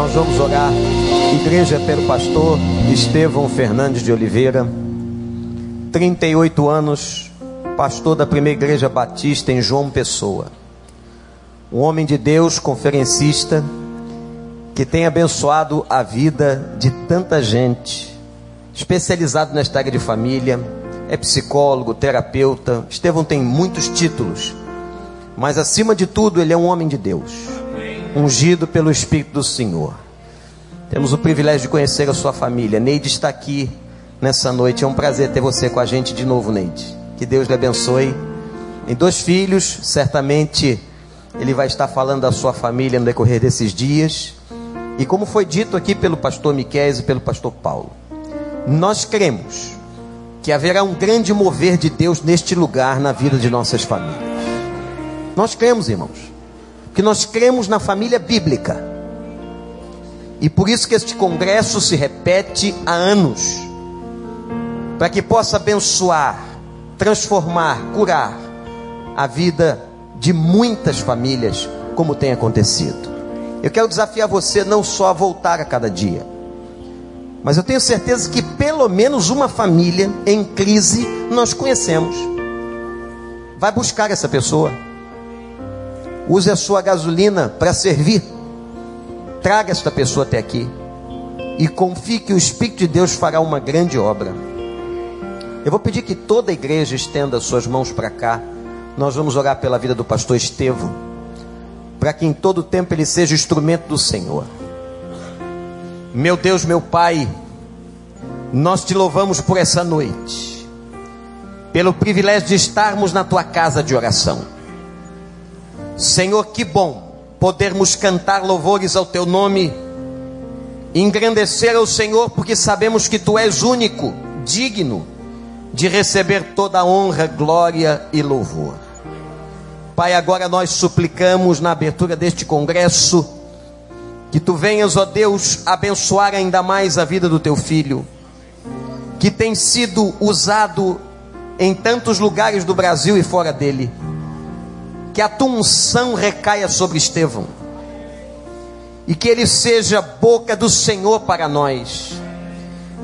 Nós vamos orar. Igreja pelo pastor Estevão Fernandes de Oliveira, 38 anos, pastor da primeira igreja batista em João Pessoa. Um homem de Deus, conferencista, que tem abençoado a vida de tanta gente, especializado nesta área de família, é psicólogo, terapeuta. Estevão tem muitos títulos, mas acima de tudo, ele é um homem de Deus, ungido pelo Espírito do Senhor. Temos o privilégio de conhecer a sua família. Neide está aqui nessa noite. É um prazer ter você com a gente de novo, Neide. Que Deus lhe abençoe. Tem dois filhos, certamente ele vai estar falando da sua família no decorrer desses dias. E como foi dito aqui pelo pastor Miquel e pelo pastor Paulo, nós cremos que haverá um grande mover de Deus neste lugar na vida de nossas famílias. Nós cremos, irmãos, que nós cremos na família bíblica. E por isso que este congresso se repete há anos, para que possa abençoar, transformar, curar a vida de muitas famílias, como tem acontecido. Eu quero desafiar você não só a voltar a cada dia, mas eu tenho certeza que pelo menos uma família em crise nós conhecemos. Vai buscar essa pessoa. Use a sua gasolina para servir. Traga esta pessoa até aqui. E confie que o Espírito de Deus fará uma grande obra. Eu vou pedir que toda a igreja estenda suas mãos para cá. Nós vamos orar pela vida do pastor Estevão. Para que em todo tempo ele seja instrumento do Senhor. Meu Deus, meu Pai, nós te louvamos por essa noite, pelo privilégio de estarmos na tua casa de oração. Senhor, que bom podermos cantar louvores ao teu nome, engrandecer ao Senhor, porque sabemos que tu és único, digno de receber toda a honra, glória e louvor. Pai, agora nós suplicamos na abertura deste congresso que tu venhas, ó Deus, abençoar ainda mais a vida do teu filho, que tem sido usado em tantos lugares do Brasil e fora dele. Que a tua unção recaia sobre Estevão. E que ele seja boca do Senhor para nós.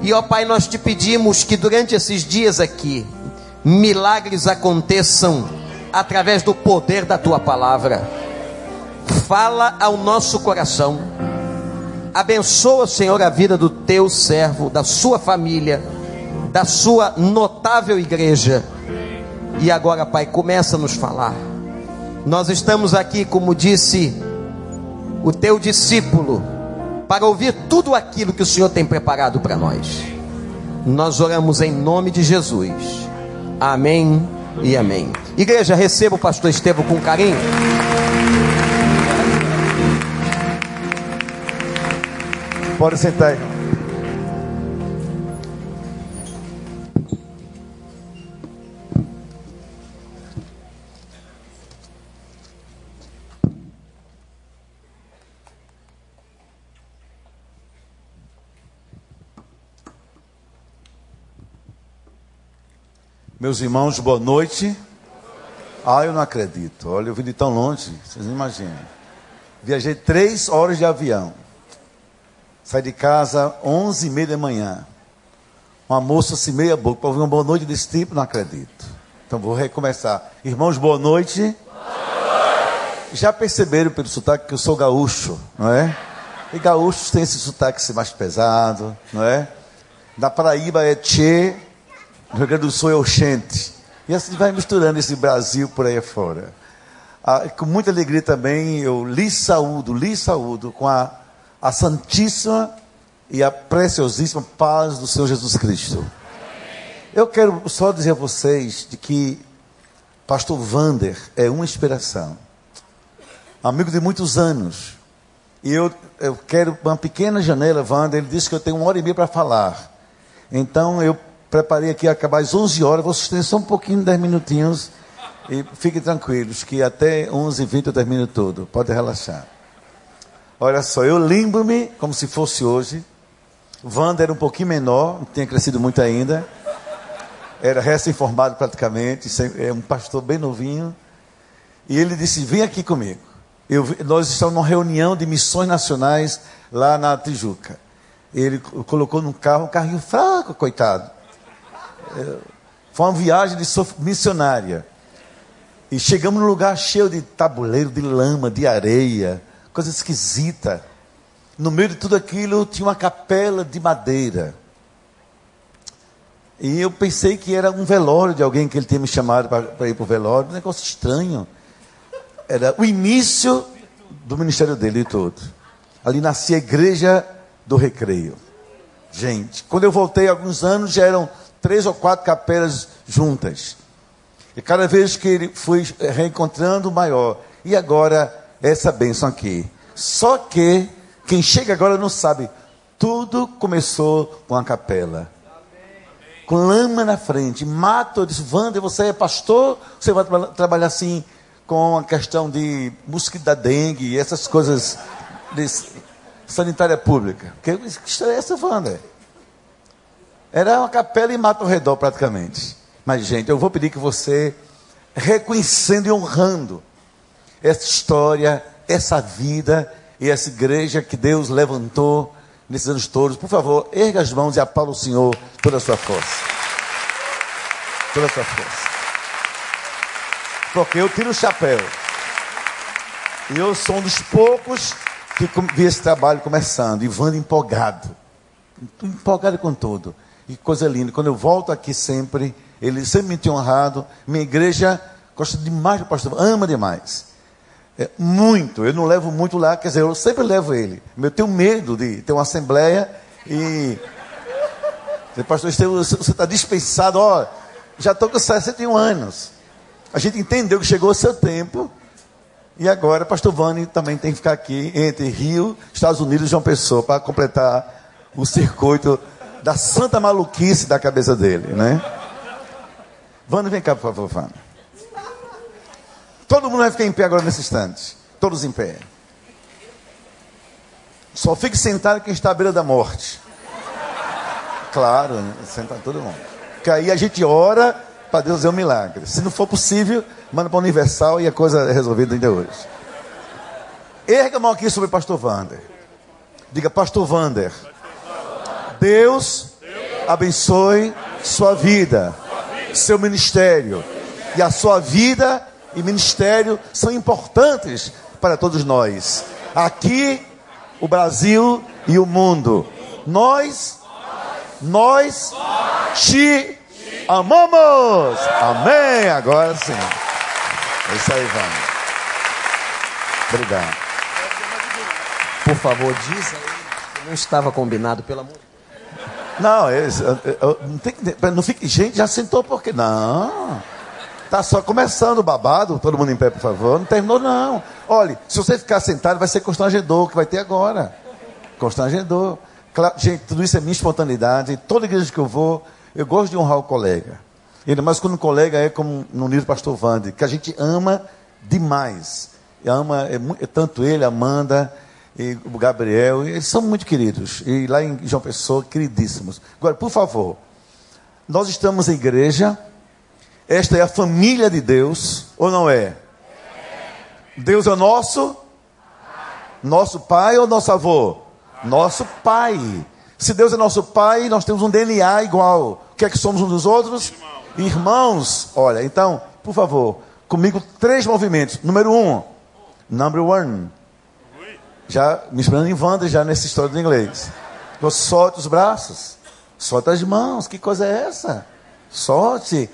E ó Pai, nós te pedimos que durante esses dias aqui, milagres aconteçam através do poder da tua palavra fala ao nosso coração. Abençoa, Senhor, a vida do teu servo, da sua família, da sua notável igreja. E agora, Pai, começa a nos falar. Nós estamos aqui, como disse o teu discípulo, para ouvir tudo aquilo que o Senhor tem preparado para nós. Nós oramos em nome de Jesus. Amém e amém. Igreja, receba o pastor Estevão com carinho. Pode sentar aí. Meus irmãos, boa noite. Ah, eu não acredito. Olha, eu vim de tão longe, vocês não imaginam. Viajei três horas de avião. Sai de casa 11 e meia da manhã. Uma moça se meia boca para ouvir uma boa noite desse tipo, não acredito. Então vou recomeçar. Irmãos, boa noite. boa noite. Já perceberam pelo sotaque que eu sou gaúcho, não é? E gaúchos têm esse sotaque mais pesado, não é? Da Paraíba é Tchê, no Rio Grande do Sul é Oxente. E assim vai misturando esse Brasil por aí fora. Ah, com muita alegria também eu lhe saúdo, lhe saúdo com a a santíssima e a preciosíssima paz do Senhor Jesus Cristo. Eu quero só dizer a vocês de que pastor Vander é uma inspiração. Amigo de muitos anos. E eu, eu quero uma pequena janela, Vander. Ele disse que eu tenho uma hora e meia para falar. Então eu preparei aqui acabar às 11 horas. Vou sustentar só um pouquinho, 10 minutinhos. E fiquem tranquilos, que até 11h20 eu termino tudo. Pode relaxar. Olha só, eu lembro-me como se fosse hoje. Wanda era um pouquinho menor, não tinha crescido muito ainda. Era recém-formado praticamente, é um pastor bem novinho. E ele disse: Vem aqui comigo. Eu, nós estamos numa reunião de missões nacionais lá na Tijuca. Ele colocou num carro, um carrinho fraco, coitado. Foi uma viagem de missionária. E chegamos num lugar cheio de tabuleiro, de lama, de areia, coisa esquisita. No meio de tudo aquilo tinha uma capela de madeira. E eu pensei que era um velório de alguém que ele tinha me chamado para ir para o velório. Um negócio estranho. Era o início do ministério dele todo. Ali nascia a igreja do recreio. Gente, quando eu voltei alguns anos, já eram três ou quatro capelas juntas. E cada vez que ele foi reencontrando, maior. E agora, essa bênção aqui. Só que quem chega agora não sabe. Tudo começou com a capela. Com lama na frente. Mato, eu disse, Wander, você é pastor? Você vai tra trabalhar assim com a questão de mosquito da dengue essas coisas de sanitária pública. Que história é essa, Wander? Era uma capela e mato ao redor praticamente. Mas, gente, eu vou pedir que você, reconhecendo e honrando essa história, essa vida, e essa igreja que Deus levantou nesses anos todos, por favor, erga as mãos e apala o Senhor toda a sua força. Toda a sua força. Porque eu tiro o chapéu. E eu sou um dos poucos que vi esse trabalho começando, e Wanda empolgado. Empolgado com tudo. E coisa linda. Quando eu volto aqui sempre, ele sempre me tem honrado. Minha igreja gosta demais do pastor, ama demais. É, muito, eu não levo muito lá, quer dizer, eu sempre levo ele. Eu tenho medo de ter uma assembleia e. Pastor você está dispensado, ó, já estou com 61 anos. A gente entendeu que chegou o seu tempo. E agora, pastor Vani também tem que ficar aqui entre Rio, Estados Unidos e João Pessoa para completar o circuito da santa maluquice da cabeça dele, né? Vani, vem cá, por favor, Vani. Todo mundo vai ficar em pé agora nesse instante. Todos em pé. Só fique sentado quem está à beira da morte. Claro, né? todo mundo. Porque aí a gente ora para Deus fazer um milagre. Se não for possível, manda para o Universal e a coisa é resolvida ainda hoje. Erga a mão aqui sobre o pastor Vander. Diga, pastor Vander. Deus abençoe sua vida, seu ministério e a sua vida e ministério são importantes para todos nós. Aqui, o Brasil e o mundo. Nós, nós te amamos. Amém. Agora sim. É isso aí, vamos. Obrigado. Por favor, diz aí. Não estava combinado, pelo amor não, eu, eu, eu, não, tem, não fique. Gente, já sentou porque. Não. Está só começando o babado, todo mundo em pé, por favor. Não terminou, não. Olhe, se você ficar sentado, vai ser constrangedor, que vai ter agora. Constrangedor. Claro, gente, tudo isso é minha espontaneidade. Toda igreja que eu vou, eu gosto de honrar o colega. Ainda mais quando o colega é como no livro do pastor Vande, que a gente ama demais. Ama é, é, tanto ele, Amanda e o Gabriel, eles são muito queridos. E lá em João Pessoa, queridíssimos. Agora, por favor, nós estamos em igreja esta é a família de Deus, ou não é? Deus é nosso? Nosso pai ou nosso avô? Nosso pai. Se Deus é nosso pai, nós temos um DNA igual. O que é que somos uns dos outros? Irmãos. Irmãos. Olha, então, por favor, comigo três movimentos. Número um, number one. Já me esperando em Wanda, já nessa história do inglês. Você solta os braços, solta as mãos. Que coisa é essa? Solte.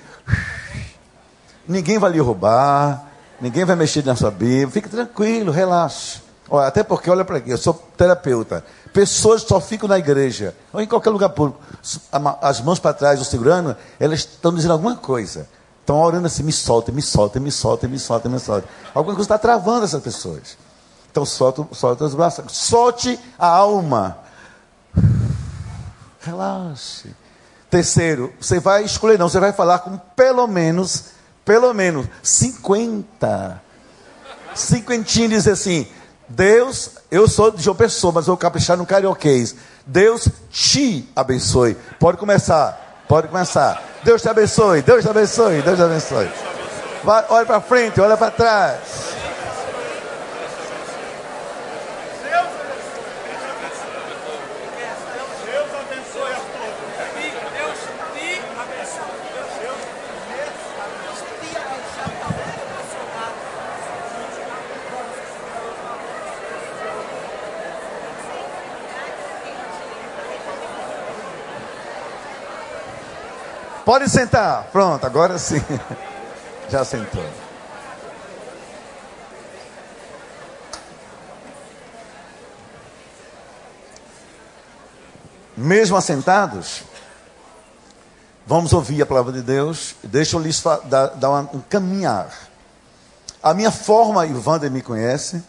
Ninguém vai lhe roubar, ninguém vai mexer na sua Bíblia. Fique tranquilo, relaxe. Olha, até porque, olha para aqui, eu sou terapeuta. Pessoas só ficam na igreja, ou em qualquer lugar público, as mãos para trás, ou segurando, elas estão dizendo alguma coisa. Estão orando assim, me solta, me solta, me solta, me solta, me solta. Alguma coisa está travando essas pessoas. Então solta, solta os braços. Solte a alma. Relaxe. Terceiro, você vai escolher, não, você vai falar com pelo menos, pelo menos 50. Cinquentinho diz assim: Deus, eu sou de João Pessoa, mas vou caprichar no carioquês. Deus te abençoe. Pode começar, pode começar. Deus te abençoe, Deus te abençoe, Deus te abençoe. Vai, olha para frente, olha para trás. Pode sentar. Pronto, agora sim. Já sentou. Mesmo assentados, vamos ouvir a palavra de Deus. Deixa eu lhes dar, um caminhar. A minha forma, e o Wander me conhece,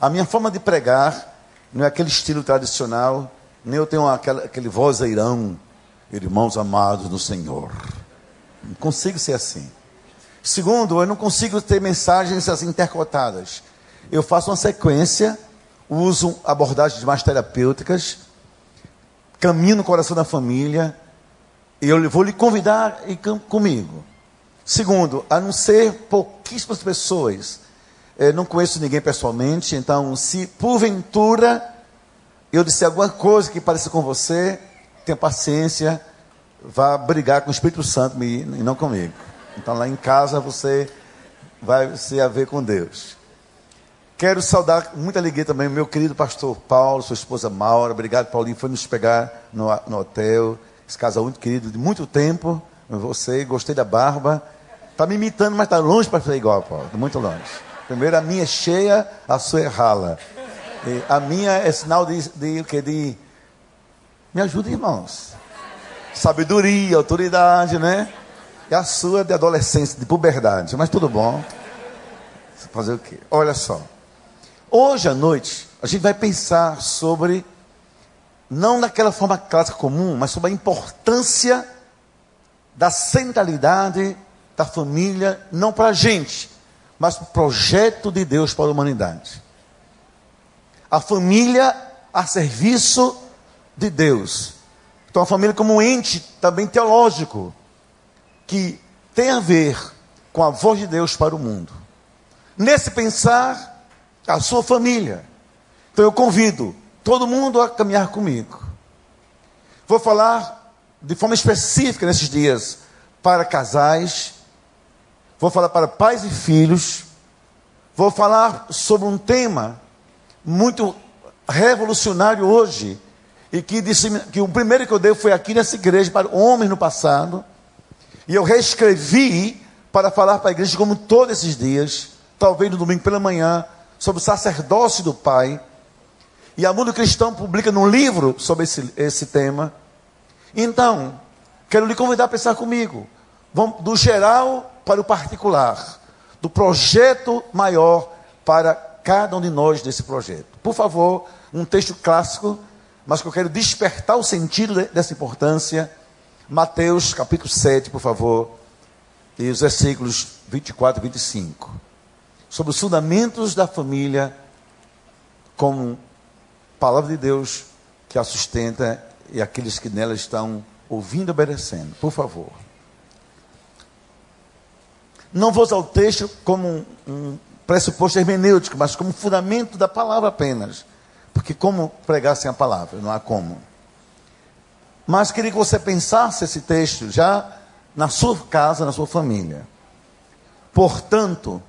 a minha forma de pregar não é aquele estilo tradicional, nem eu tenho aquela, aquele vozeirão, irmãos amados do Senhor. Não consigo ser assim. Segundo, eu não consigo ter mensagens assim intercotadas. Eu faço uma sequência, uso abordagens mais terapêuticas, caminho no coração da família, e eu vou lhe convidar e comigo. Segundo, a não ser pouquíssimas pessoas, eu não conheço ninguém pessoalmente, então se porventura eu disser alguma coisa que pareça com você, tenha paciência, vá brigar com o Espírito Santo e não comigo. Então lá em casa você vai se haver com Deus. Quero saudar, muita alegria também, o meu querido pastor Paulo, sua esposa Maura. Obrigado, Paulinho, foi nos pegar no, no hotel. Esse casal muito querido, de muito tempo. Você, gostei da barba. Está me imitando, mas está longe para ser igual, Paulo. Muito longe. Primeiro, a minha é cheia, a sua é rala. E a minha é sinal de, de, de, de. Me ajuda, irmãos. Sabedoria, autoridade, né? E a sua é de adolescência, de puberdade. Mas tudo bom. Fazer o quê? Olha só. Hoje à noite, a gente vai pensar sobre, não daquela forma clássica comum, mas sobre a importância da centralidade da família, não para a gente, mas para o projeto de Deus para a humanidade. A família a serviço de Deus. Então, a família como um ente também teológico, que tem a ver com a voz de Deus para o mundo. Nesse pensar, a sua família. Então eu convido todo mundo a caminhar comigo. Vou falar de forma específica nesses dias para casais, vou falar para pais e filhos, vou falar sobre um tema muito revolucionário hoje, e que, disse, que o primeiro que eu dei foi aqui nessa igreja para homens no passado, e eu reescrevi para falar para a igreja como todos esses dias, talvez no domingo pela manhã, sobre o sacerdócio do Pai. E a Mundo Cristão publica um livro sobre esse, esse tema. Então, quero lhe convidar a pensar comigo. Vamos do geral para o particular. Do projeto maior para cada um de nós desse projeto. Por favor, um texto clássico, mas que eu quero despertar o sentido dessa importância. Mateus capítulo 7, por favor. E os versículos 24 e 25 sobre os fundamentos da família, como palavra de Deus que a sustenta e aqueles que nela estão ouvindo e obedecendo. Por favor. Não vou usar o texto como um, pressuposto hermenêutico, mas como fundamento da palavra apenas. Porque como pregar sem a palavra? Não há como. Mas queria que você pensasse esse texto já na sua casa, na sua família. Portanto,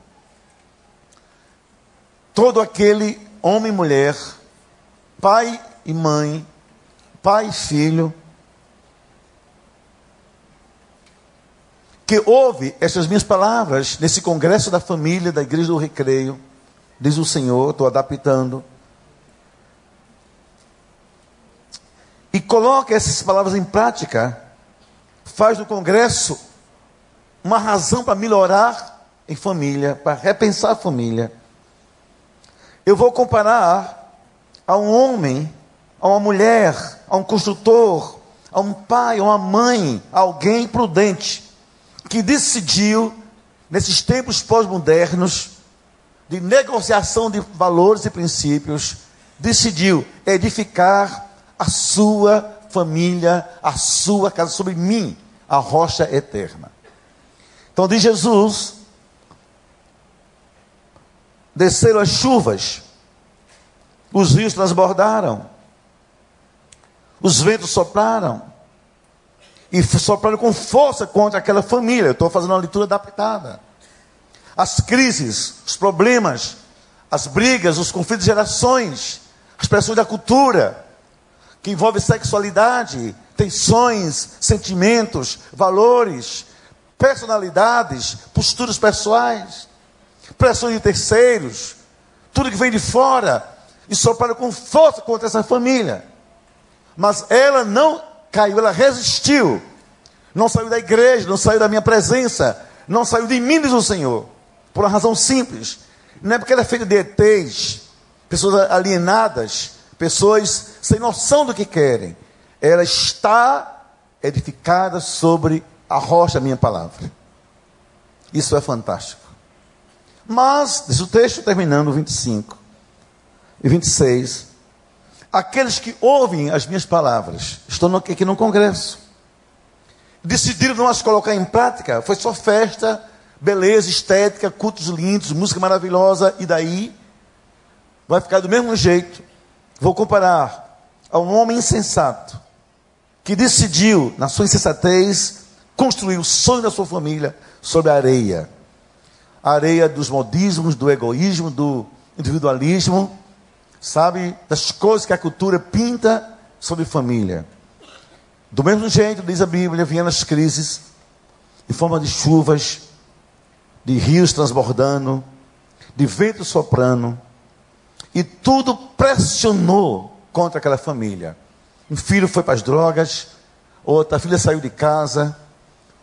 todo aquele homem e mulher, pai e mãe, pai e filho, que ouve essas minhas palavras nesse congresso da família da Igreja do Recreio, diz o Senhor, estou adaptando, e coloca essas palavras em prática, faz do congresso uma razão para melhorar em família, para repensar a família. Eu vou comparar a um homem, a uma mulher, a um construtor, a um pai, a uma mãe, a alguém prudente, que decidiu, nesses tempos pós-modernos, de negociação de valores e princípios, decidiu edificar a sua família, a sua casa sobre mim, a rocha eterna. Então diz Jesus desceram as chuvas, os rios transbordaram, os ventos sopraram, e sopraram com força contra aquela família. Eu estou fazendo uma leitura adaptada. As crises, os problemas, as brigas, os conflitos de gerações, as pressões da cultura, que envolve sexualidade, tensões, sentimentos, valores, personalidades, posturas pessoais, pressões de terceiros, tudo que vem de fora e sopraram com força contra essa família. Mas ela não caiu, ela resistiu. Não saiu da igreja, não saiu da minha presença, não saiu de mim, diz o Senhor. Por uma razão simples. Não é porque ela é feita de ETs, pessoas alienadas, pessoas sem noção do que querem. Ela está edificada sobre a rocha minha palavra. Isso é fantástico. Mas, diz o texto terminando, 25 e 26, aqueles que ouvem as minhas palavras, estão aqui no congresso, decidiram não as colocar em prática, foi só festa, beleza, estética, cultos lindos, música maravilhosa, e daí vai ficar do mesmo jeito. Vou comparar a um homem insensato que decidiu, na sua insensatez, construir o sonho da sua família sobre a areia areia dos modismos, do egoísmo, do individualismo, sabe? Das coisas que a cultura pinta sobre família. Do mesmo jeito, diz a Bíblia, vinham as crises, em forma de chuvas, de rios transbordando, de vento soprando, e tudo pressionou contra aquela família. Um filho foi para as drogas, outra filha saiu de casa,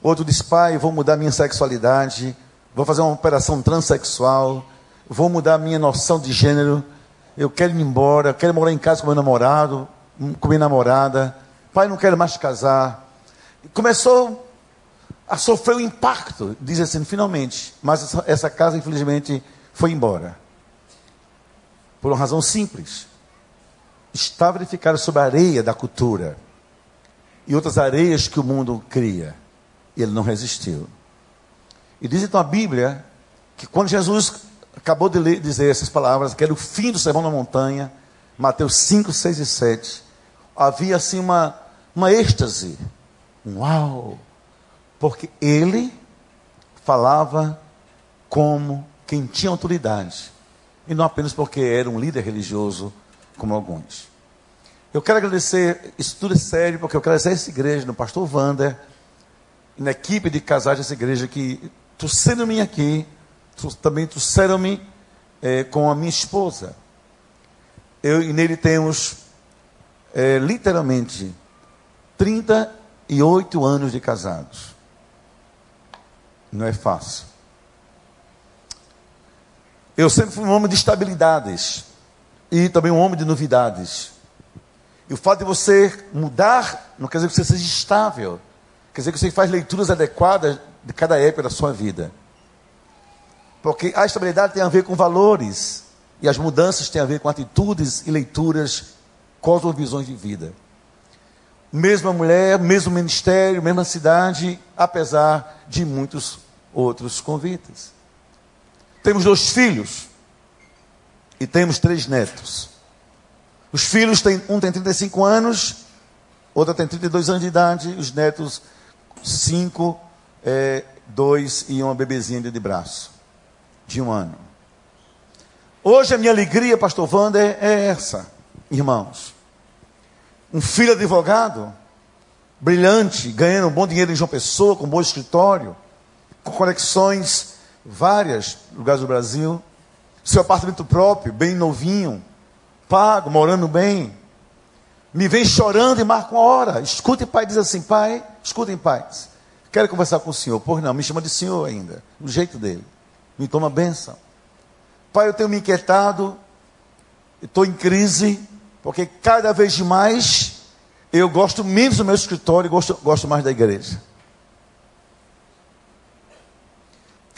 outro disse: pai, vou mudar minha sexualidade vou fazer uma operação transexual, vou mudar minha noção de gênero, eu quero ir embora, eu quero morar em casa com meu namorado, com minha namorada, pai, não quero mais casar. Começou a sofrer o impacto, diz assim, finalmente, mas essa casa, infelizmente, foi embora. Por uma razão simples. Estava edificada sobre a areia da cultura e outras areias que o mundo cria. E ele não resistiu. E diz então a Bíblia que quando Jesus acabou de ler, dizer essas palavras, que era o fim do sermão na montanha, Mateus 5, 6 e 7, havia assim uma, uma êxtase. Uau! Porque ele falava como quem tinha autoridade. E não apenas porque era um líder religioso, como alguns. Eu quero agradecer, isso tudo é sério, porque eu quero agradecer essa igreja, no pastor Wander, na equipe de casais dessa igreja que trouxeram-me aqui, também trouxeram-me é, com a minha esposa. Eu e nele temos é, literalmente 38 anos de casados. Não é fácil. Eu sempre fui um homem de estabilidades e também um homem de novidades. E o fato de você mudar não quer dizer que você seja estável. Quer dizer que você faz leituras adequadas de cada época da sua vida. Porque a estabilidade tem a ver com valores, e as mudanças têm a ver com atitudes e leituras, cosmovisões de vida. Mesma mulher, mesmo ministério, mesma cidade, apesar de muitos outros convites. Temos dois filhos e temos três netos. Os filhos têm, um tem 35 anos, outro tem 32 anos de idade, os netos 5 é, dois e uma bebezinha de braço, de um ano. Hoje a minha alegria, pastor Wander, é essa, irmãos. Um filho advogado, brilhante, ganhando um bom dinheiro em João Pessoa, com um bom escritório, com conexões várias lugares do Brasil, seu apartamento próprio, bem novinho, pago, morando bem. Me vem chorando e marca uma hora. Escuta, pai, diz assim: Pai, escutem, pais. Quero conversar com o senhor. Pois não, me chama de senhor ainda. Do jeito dele. Me toma bênção. Pai, eu tenho me inquietado. Estou em crise. Porque cada vez mais eu gosto menos do meu escritório e gosto, gosto mais da igreja.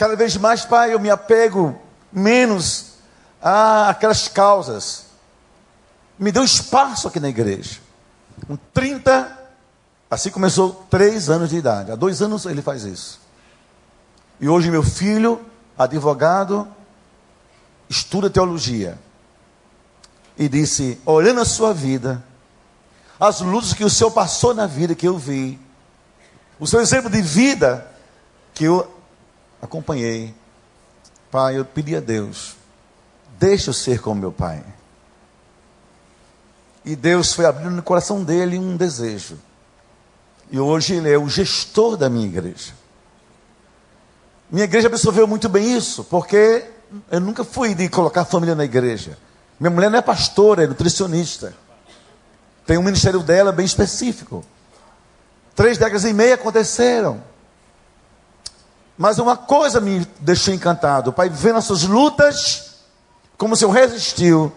Cada vez mais, Pai, eu me apego menos a aquelas causas. Me deu espaço aqui na igreja. Com 30 Assim começou três anos de idade. Há dois anos ele faz isso. E hoje meu filho, advogado, estuda teologia. E disse, olhando a sua vida, as lutas que o Senhor passou na vida que eu vi, o seu exemplo de vida que eu acompanhei. Pai, eu pedi a Deus, deixa eu ser como meu pai. E Deus foi abrindo no coração dele um desejo E hoje ele é o gestor da minha igreja. Minha igreja absorveu muito bem isso, porque eu nunca fui de colocar família na igreja. Minha mulher não é pastora, é nutricionista. Tem um ministério dela bem específico. Três décadas e meia aconteceram. Mas uma coisa me deixou encantado. Pai, vendo as suas lutas, como se eu resistiu,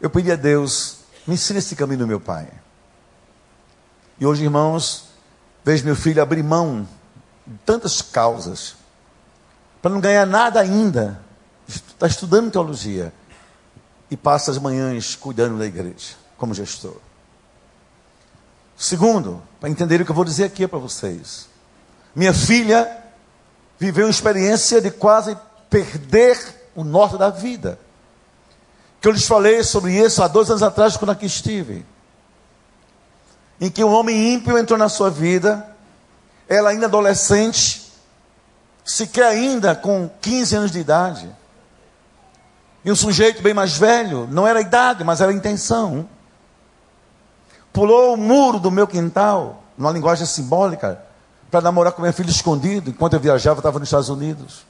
eu pedi a Deus, me ensine esse caminho meu pai. E hoje, irmãos, vejo meu filho abrir mão de tantas causas, para não ganhar nada ainda. Está estudando teologia e passa as manhãs cuidando da igreja, como gestor. Segundo, para entender o que eu vou dizer aqui para vocês. Minha filha viveu uma experiência de quase perder o norte da vida. Que eu lhes falei sobre isso há dois anos atrás, quando aqui estive. Em que um homem ímpio entrou na sua vida, ela ainda adolescente, sequer ainda com 15 anos de idade. E um sujeito bem mais velho, não era a idade, mas era a intenção. Pulou o muro do meu quintal, numa linguagem simbólica, para namorar com minha filha escondido, enquanto eu viajava, estava nos Estados Unidos.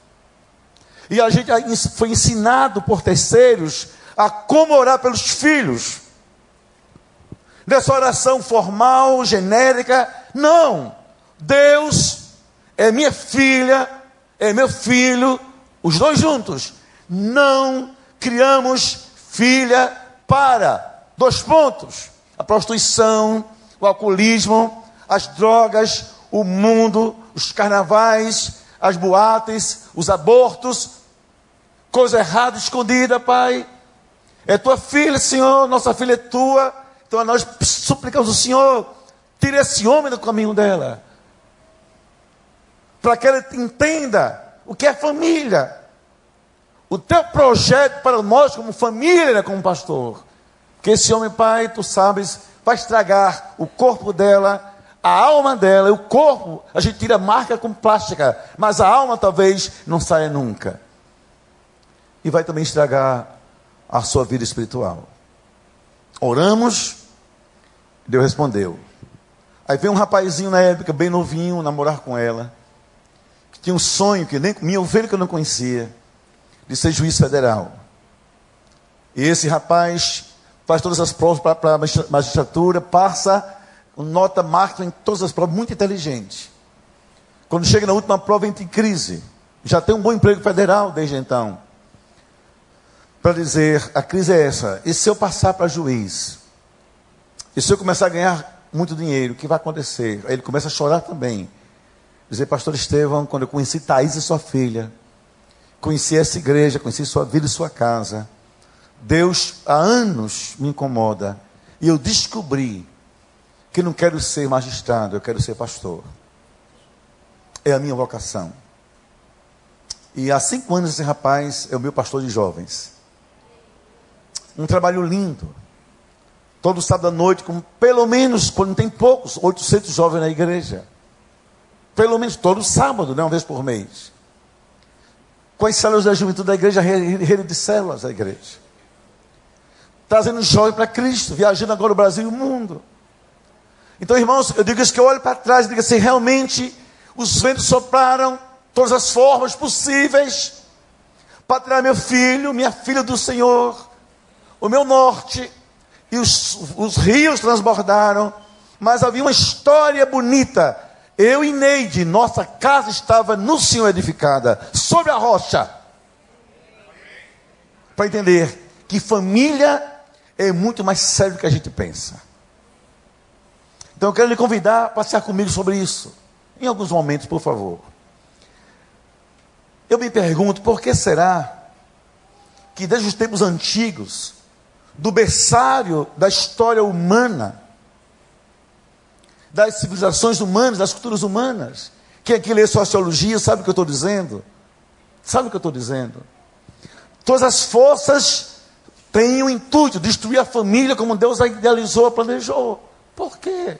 E a gente foi ensinado por terceiros a como orar pelos filhos. Nessa oração formal, genérica, não. Deus é minha filha, é meu filho, os dois juntos. Não criamos filha para dois pontos: a prostituição, o alcoolismo, as drogas, o mundo, os carnavais, as boates, os abortos, coisa errada escondida, Pai. É tua filha, Senhor, nossa filha é tua. Então nós suplicamos o Senhor, tire esse homem do caminho dela. Para que ela entenda o que é família. O teu projeto para nós, como família, como pastor. Que esse homem, Pai, tu sabes, vai estragar o corpo dela, a alma dela o corpo, a gente tira marca com plástica, mas a alma talvez não saia nunca. E vai também estragar a sua vida espiritual. Oramos, Deus respondeu. Aí veio um rapazinho na época, bem novinho, namorar com ela, que tinha um sonho que nem minha ovelha que eu não conhecia, de ser juiz federal. E esse rapaz faz todas as provas para a magistratura, passa nota máxima em todas as provas, muito inteligente. Quando chega na última prova, entra em crise. Já tem um bom emprego federal desde então. Para dizer, a crise é essa. E se eu passar para juiz? E se eu começar a ganhar muito dinheiro, o que vai acontecer? Aí ele começa a chorar também. Dizer, pastor Estevão, quando eu conheci Thaís e sua filha, conheci essa igreja, conheci sua vida e sua casa, Deus há anos me incomoda. E eu descobri que não quero ser magistrado, eu quero ser pastor. É a minha vocação. E há cinco anos esse rapaz é o meu pastor de jovens. Um trabalho lindo. Todo sábado à noite, com pelo menos, quando tem poucos, 800 jovens na igreja. Pelo menos todo sábado, né, uma vez por mês. Com as células da juventude da igreja, rede de células da igreja. Trazendo jovens para Cristo, viajando agora o Brasil e o mundo. Então, irmãos, eu digo isso que eu olho para trás e digo assim: realmente os ventos sopraram todas as formas possíveis para tirar meu filho, minha filha do Senhor, o meu norte, e os, os rios transbordaram, mas havia uma história bonita. Eu e Neide, nossa casa estava no Senhor edificada, sobre a rocha. Para entender que família é muito mais sério do que a gente pensa. Então eu quero lhe convidar a passear comigo sobre isso. Em alguns momentos, por favor. Eu me pergunto, por que será que desde os tempos antigos, do berçário da história humana, das civilizações humanas, das culturas humanas, quem aqui lê sociologia sabe o que eu estou dizendo? Sabe o que eu estou dizendo? Todas as forças têm o intuito de destruir a família como Deus a idealizou, planejou. Por quê?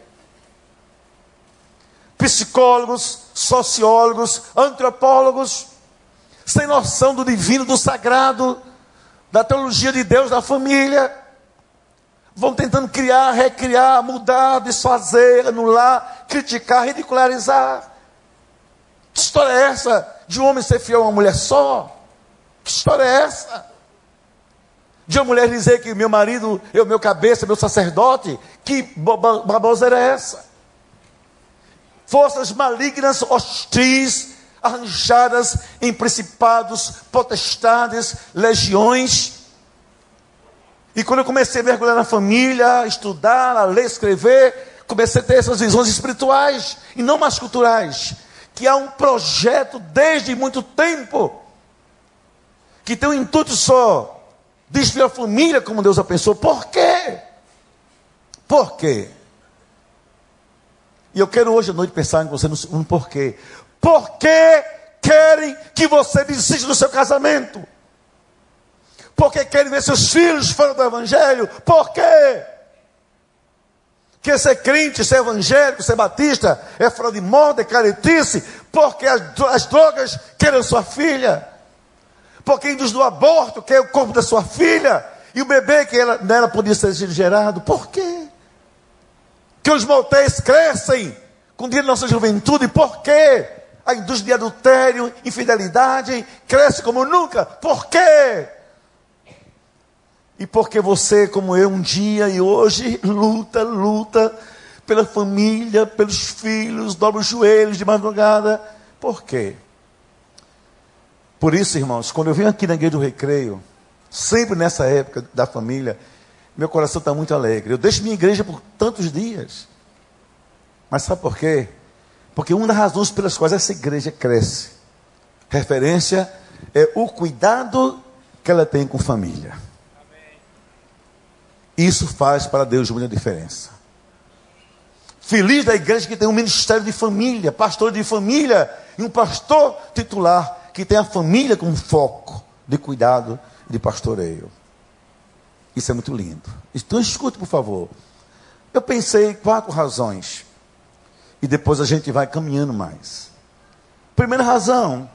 Psicólogos, sociólogos, antropólogos, sem noção do divino, do sagrado, da teologia de Deus, da família. Vão tentando criar, recriar, mudar, desfazer, anular, criticar, ridicularizar. Que história é essa de um homem ser fiel a uma mulher só? Que história é essa? De uma mulher dizer que meu marido é o meu cabeça, meu sacerdote? Que babosa era essa? Forças malignas, hostis, arranjadas em principados, potestades, legiões. E quando eu comecei a mergulhar na família, estudar, a ler, escrever, comecei a ter essas visões espirituais e não mais culturais. Que há um projeto desde muito tempo que tem um intuito só: destruir a família como Deus a pensou. Por quê? Por quê? E eu quero hoje à noite pensar em você no, no porquê. Por que querem que você desista do seu casamento? Porque querem ver seus filhos fora do Evangelho? Por quê? Ser crente, ser evangélico, ser batista é fora de moda, é caretice, porque as, as drogas querem sua filha, porque induz do aborto quer o corpo da sua filha, e o bebê que ela, nela podia ser gerado, por quê? Que os motéis crescem com o dia da nossa juventude, por quê? a indústria de adultério, infidelidade, cresce como nunca. Por quê? E porque você, como eu, um dia e hoje, luta, luta pela família, pelos filhos, dobra os joelhos de madrugada. Por quê? Por isso, irmãos, quando eu venho aqui na igreja do recreio, sempre nessa época da família, meu coração está muito alegre. Eu deixo minha igreja por tantos dias. Mas sabe por quê? Porque uma das razões pelas quais essa igreja cresce, referência, é o cuidado que ela tem com família. Isso faz para Deus muita diferença. Feliz da igreja que tem um ministério de família, pastor de família, e um pastor titular que tem a família como foco de cuidado de pastoreio. Isso é muito lindo. Então escute, por favor. Eu pensei quatro razões e depois a gente vai caminhando mais. Primeira razão,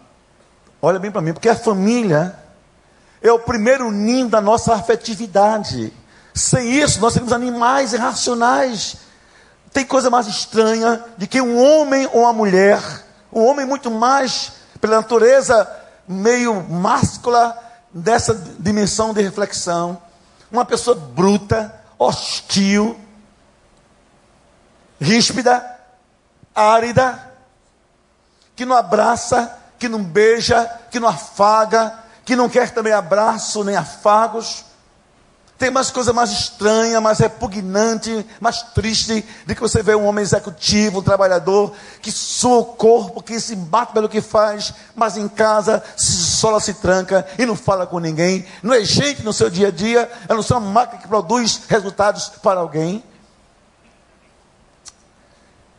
olha bem para mim, porque a família é o primeiro ninho da nossa afetividade. Sem isso, nós seríamos animais irracionais. Tem coisa mais estranha de que um homem ou uma mulher, um homem muito mais, pela natureza meio máscula, dessa dimensão de reflexão, uma pessoa bruta, hostil, ríspida, árida, que não abraça, que não beija, que não afaga, que não quer também abraço nem afagos. Tem mais coisa mais estranha, mais repugnante, mais triste de que você vê um homem executivo, um trabalhador, que sua o corpo, que se bate pelo que faz, mas em casa se sola, se tranca e não fala com ninguém. Não é gente no seu dia a dia, é não ser uma máquina que produz resultados para alguém.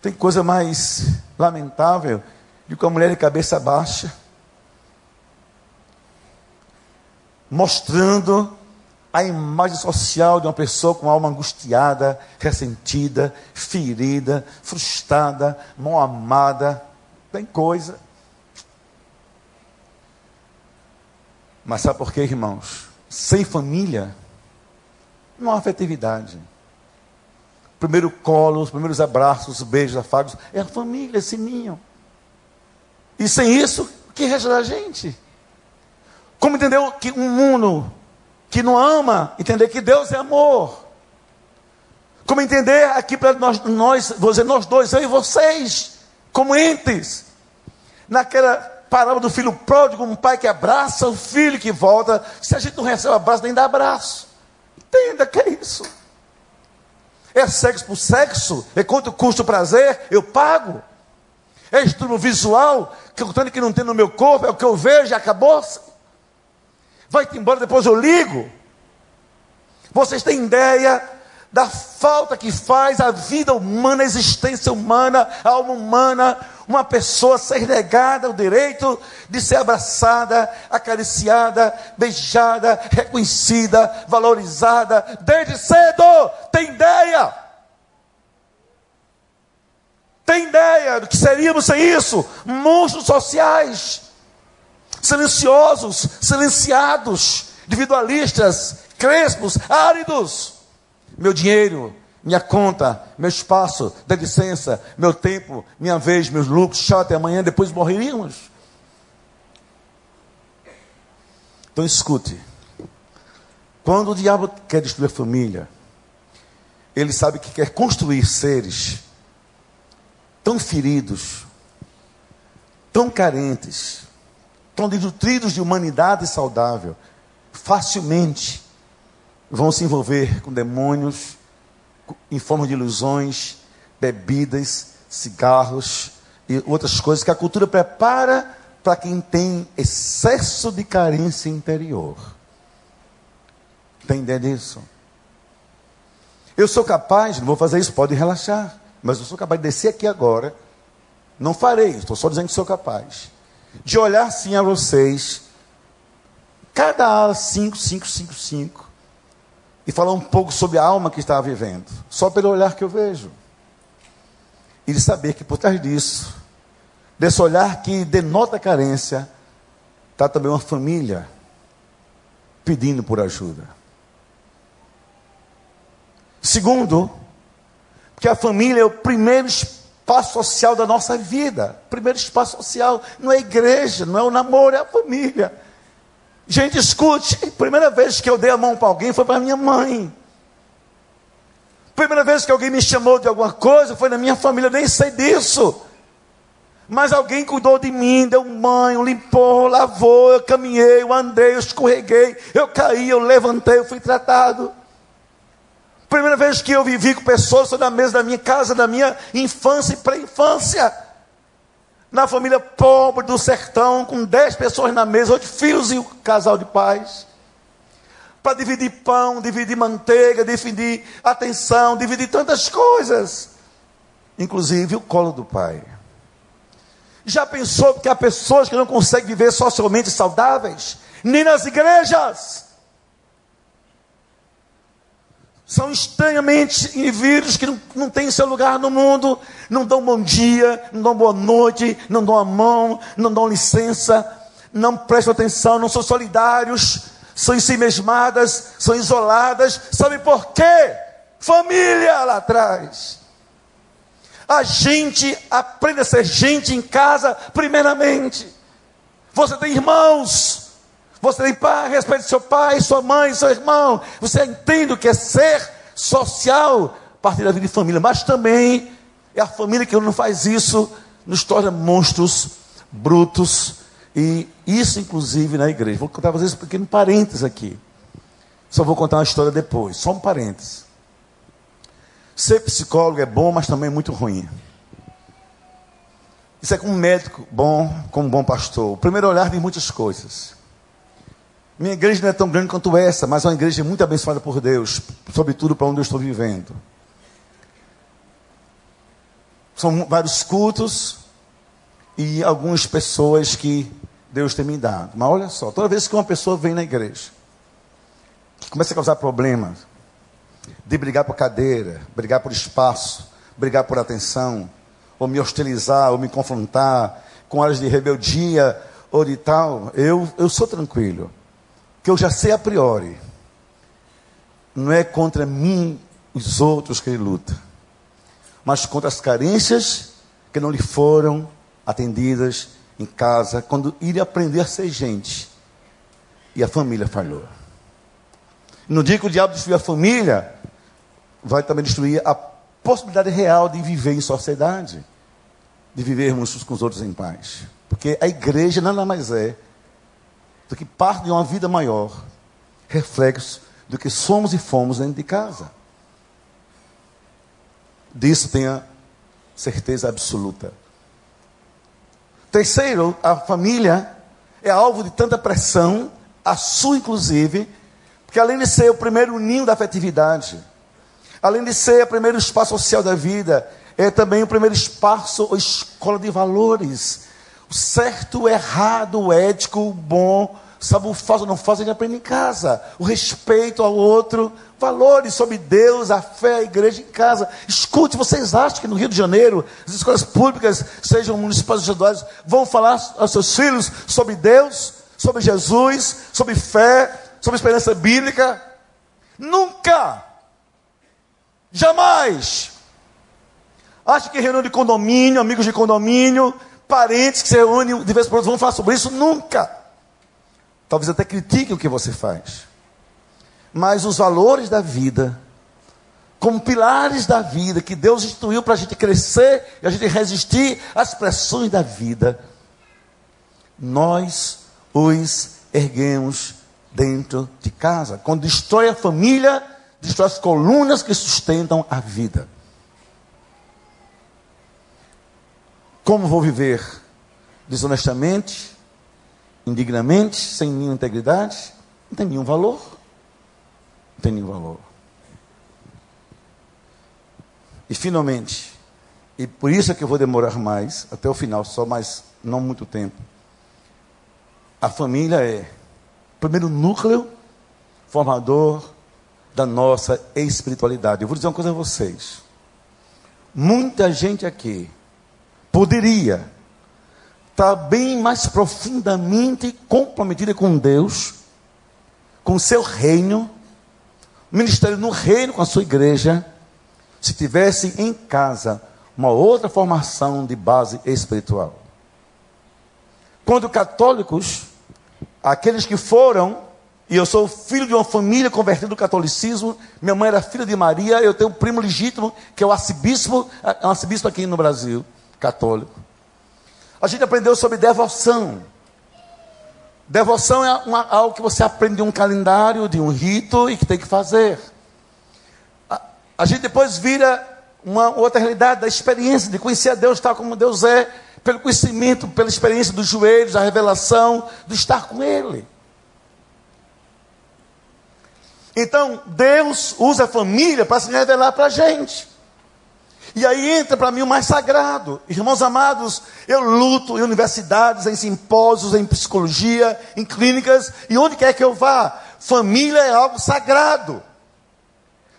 Tem coisa mais lamentável do que uma mulher de cabeça baixa, mostrando a imagem social de uma pessoa com alma angustiada, ressentida, ferida, frustrada, mal amada. Tem coisa. Mas sabe por quê, irmãos? Sem família, não há afetividade primeiro colo, os primeiros abraços, beijos, afagos, é a família, esse ninho. E sem isso, o que resta da gente? Como entender que um mundo que não ama, entender que Deus é amor? Como entender aqui para nós, nós, vou dizer, nós dois, eu e vocês, como entes, naquela parábola do filho pródigo, um pai que abraça o filho que volta, se a gente não recebe abraço, nem dá abraço. Entenda que é isso. É sexo por sexo? É quanto custa o prazer? Eu pago. É estudo visual, que eu tanto que não tem no meu corpo, é o que eu vejo, acabou-se. Vai-te embora, depois eu ligo. Vocês têm ideia da falta que faz a vida humana, a existência humana, a alma humana, uma pessoa ser negada o direito de ser abraçada, acariciada, beijada, reconhecida, valorizada desde cedo. Tem ideia? Tem ideia do que seríamos sem isso? Monstros sociais, silenciosos, silenciados, individualistas, crespos, áridos. Meu dinheiro, minha conta, meu espaço, dá licença, meu tempo, minha vez, meus lucros, tchau, até amanhã, depois morreríamos. Então escute. Quando o diabo quer destruir a família, ele sabe que quer construir seres tão feridos, tão carentes, tão desnutridos de humanidade saudável, facilmente vão se envolver com demônios em forma de ilusões, bebidas, cigarros e outras coisas que a cultura prepara para quem tem excesso de carência interior. Está entendendo isso? Eu sou capaz, não vou fazer isso, pode relaxar, mas eu sou capaz de descer aqui agora. Não farei, estou só dizendo que sou capaz. De olhar sim a vocês, cada ala 5, 5, 5, 5, e falar um pouco sobre a alma que estava vivendo, só pelo olhar que eu vejo. E de saber que por trás disso, desse olhar que denota carência, está também uma família pedindo por ajuda. Segundo, porque a família é o primeiro espaço social da nossa vida. Primeiro espaço social não é a igreja, não é o namoro, é a família. Gente, escute, primeira vez que eu dei a mão para alguém foi para minha mãe. Primeira vez que alguém me chamou de alguma coisa foi na minha família, eu nem sei disso. Mas alguém cuidou de mim, deu um banho, limpou, lavou, eu caminhei, eu andei, eu escorreguei, eu caí, eu levantei, eu fui tratado. Primeira vez que eu vivi com pessoas na mesa da minha casa, da minha infância e pré-infância na família pobre do sertão, com dez pessoas na mesa, oito filhos e um casal de pais, para dividir pão, dividir manteiga, dividir atenção, dividir tantas coisas, inclusive o colo do pai. Já pensou que há pessoas que não conseguem viver socialmente saudáveis? Nem nas igrejas são estranhamente indivíduos que não, não têm seu lugar no mundo, não dão bom dia, não dão boa noite, não dão a mão, não dão licença, não prestam atenção, não são solidários, são em si mesmadas, são isoladas. Sabe por quê? Família lá atrás. A gente aprende a ser gente em casa, primeiramente. Você tem irmãos, você tem pai, respeite seu pai, sua mãe, seu irmão. Você entende o que é ser social partir da vida de família. Mas também é a família que não faz isso, nos torna monstros, brutos. E isso, inclusive, na igreja. Vou contar para vocês um pequeno parênteses aqui. Só vou contar uma história depois. Só um parênteses. Ser psicólogo é bom, mas também é muito ruim. Isso é como um médico bom, como um bom pastor. O primeiro olhar de muitas coisas. Minha igreja não é tão grande quanto essa, mas é uma igreja muito abençoada por Deus, sobretudo para onde eu estou vivendo. São vários cultos e algumas pessoas que Deus tem me dado. Mas olha só, toda vez que uma pessoa vem na igreja, que começa a causar problemas, de brigar por cadeira, brigar por espaço, brigar por atenção, ou me hostilizar, ou me confrontar, com áreas de rebeldia ou de tal, eu, eu sou tranquilo que eu já sei a priori, não é contra mim os outros que ele luta, mas contra as carências que não lhe foram atendidas em casa, quando ele aprender a ser gente e a família falhou. No dia que o diabo destruir a família, vai também destruir a possibilidade real de viver em sociedade, de vivermos uns com os outros em paz. Porque a igreja nada mais é do que parte de uma vida maior, reflexo do que somos e fomos dentro de casa. Disso tenha certeza absoluta. Terceiro, a família é alvo de tanta pressão, a sua inclusive, porque além de ser o primeiro ninho da afetividade, além de ser o primeiro espaço social da vida, é também o primeiro espaço ou escola de valores certo, errado, ético, bom, sabe o falso, não falso, a gente aprende em casa. O respeito ao outro, valores sobre Deus, a fé, a igreja em casa. Escute, vocês acham que no Rio de Janeiro, as escolas públicas, sejam municipais ou estaduais, vão falar aos seus filhos sobre Deus, sobre Jesus, sobre fé, sobre esperança bíblica? Nunca! Jamais. Acha que reunião de condomínio, amigos de condomínio, parentes que se reúnem de vez por outra vão falar sobre isso? Nunca. Talvez até critiquem o que você faz. Mas os valores da vida, como pilares da vida que Deus instituiu para a gente crescer e a gente resistir às pressões da vida, nós os erguemos dentro de casa. Quando destrói a família, destrói as colunas que sustentam a vida. Como vou viver? Desonestamente? Indignamente? Sem nenhuma integridade? Não tem nenhum valor. Não tem nenhum valor. E finalmente, e por isso é que eu vou demorar mais, até o final, só mais não muito tempo. A família é o primeiro núcleo formador da nossa espiritualidade. Eu vou dizer uma coisa a vocês. Muita gente aqui poderia estar bem mais profundamente comprometida com Deus, com o seu reino, ministério no reino com a sua igreja, se tivesse em casa uma outra formação de base espiritual. Quando católicos, aqueles que foram, e eu sou filho de uma família convertida ao catolicismo, minha mãe era filha de Maria, eu tenho um primo legítimo, que é o arcebispo, é um arcebispo aqui no Brasil, católico. A gente aprendeu sobre devoção. Devoção é uma, algo que você aprende de um calendário, de um rito e que tem que fazer. A, a gente depois vira uma outra realidade da experiência, de conhecer a Deus tal como Deus é, pelo conhecimento, pela experiência dos joelhos, a revelação, de estar com Ele. Então, Deus usa a família para se revelar para a gente. E aí entra para mim o mais sagrado. Irmãos amados, eu luto em universidades, em simpósios, em psicologia, em clínicas, e onde quer que eu vá, família é algo sagrado.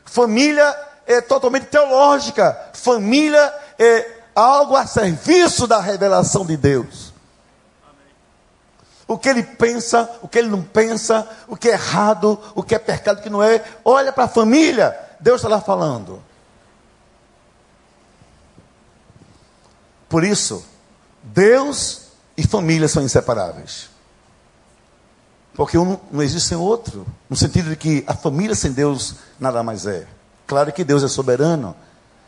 Família é totalmente teológica. Família é algo a serviço da revelação de Deus. O que ele pensa, o que ele não pensa, o que é errado, o que é pecado, o que não é. Olha para a família, Deus está lá falando. Por isso, Deus e família são inseparáveis. Porque um não existe sem outro. No sentido de que a família sem Deus nada mais é. Claro que Deus é soberano.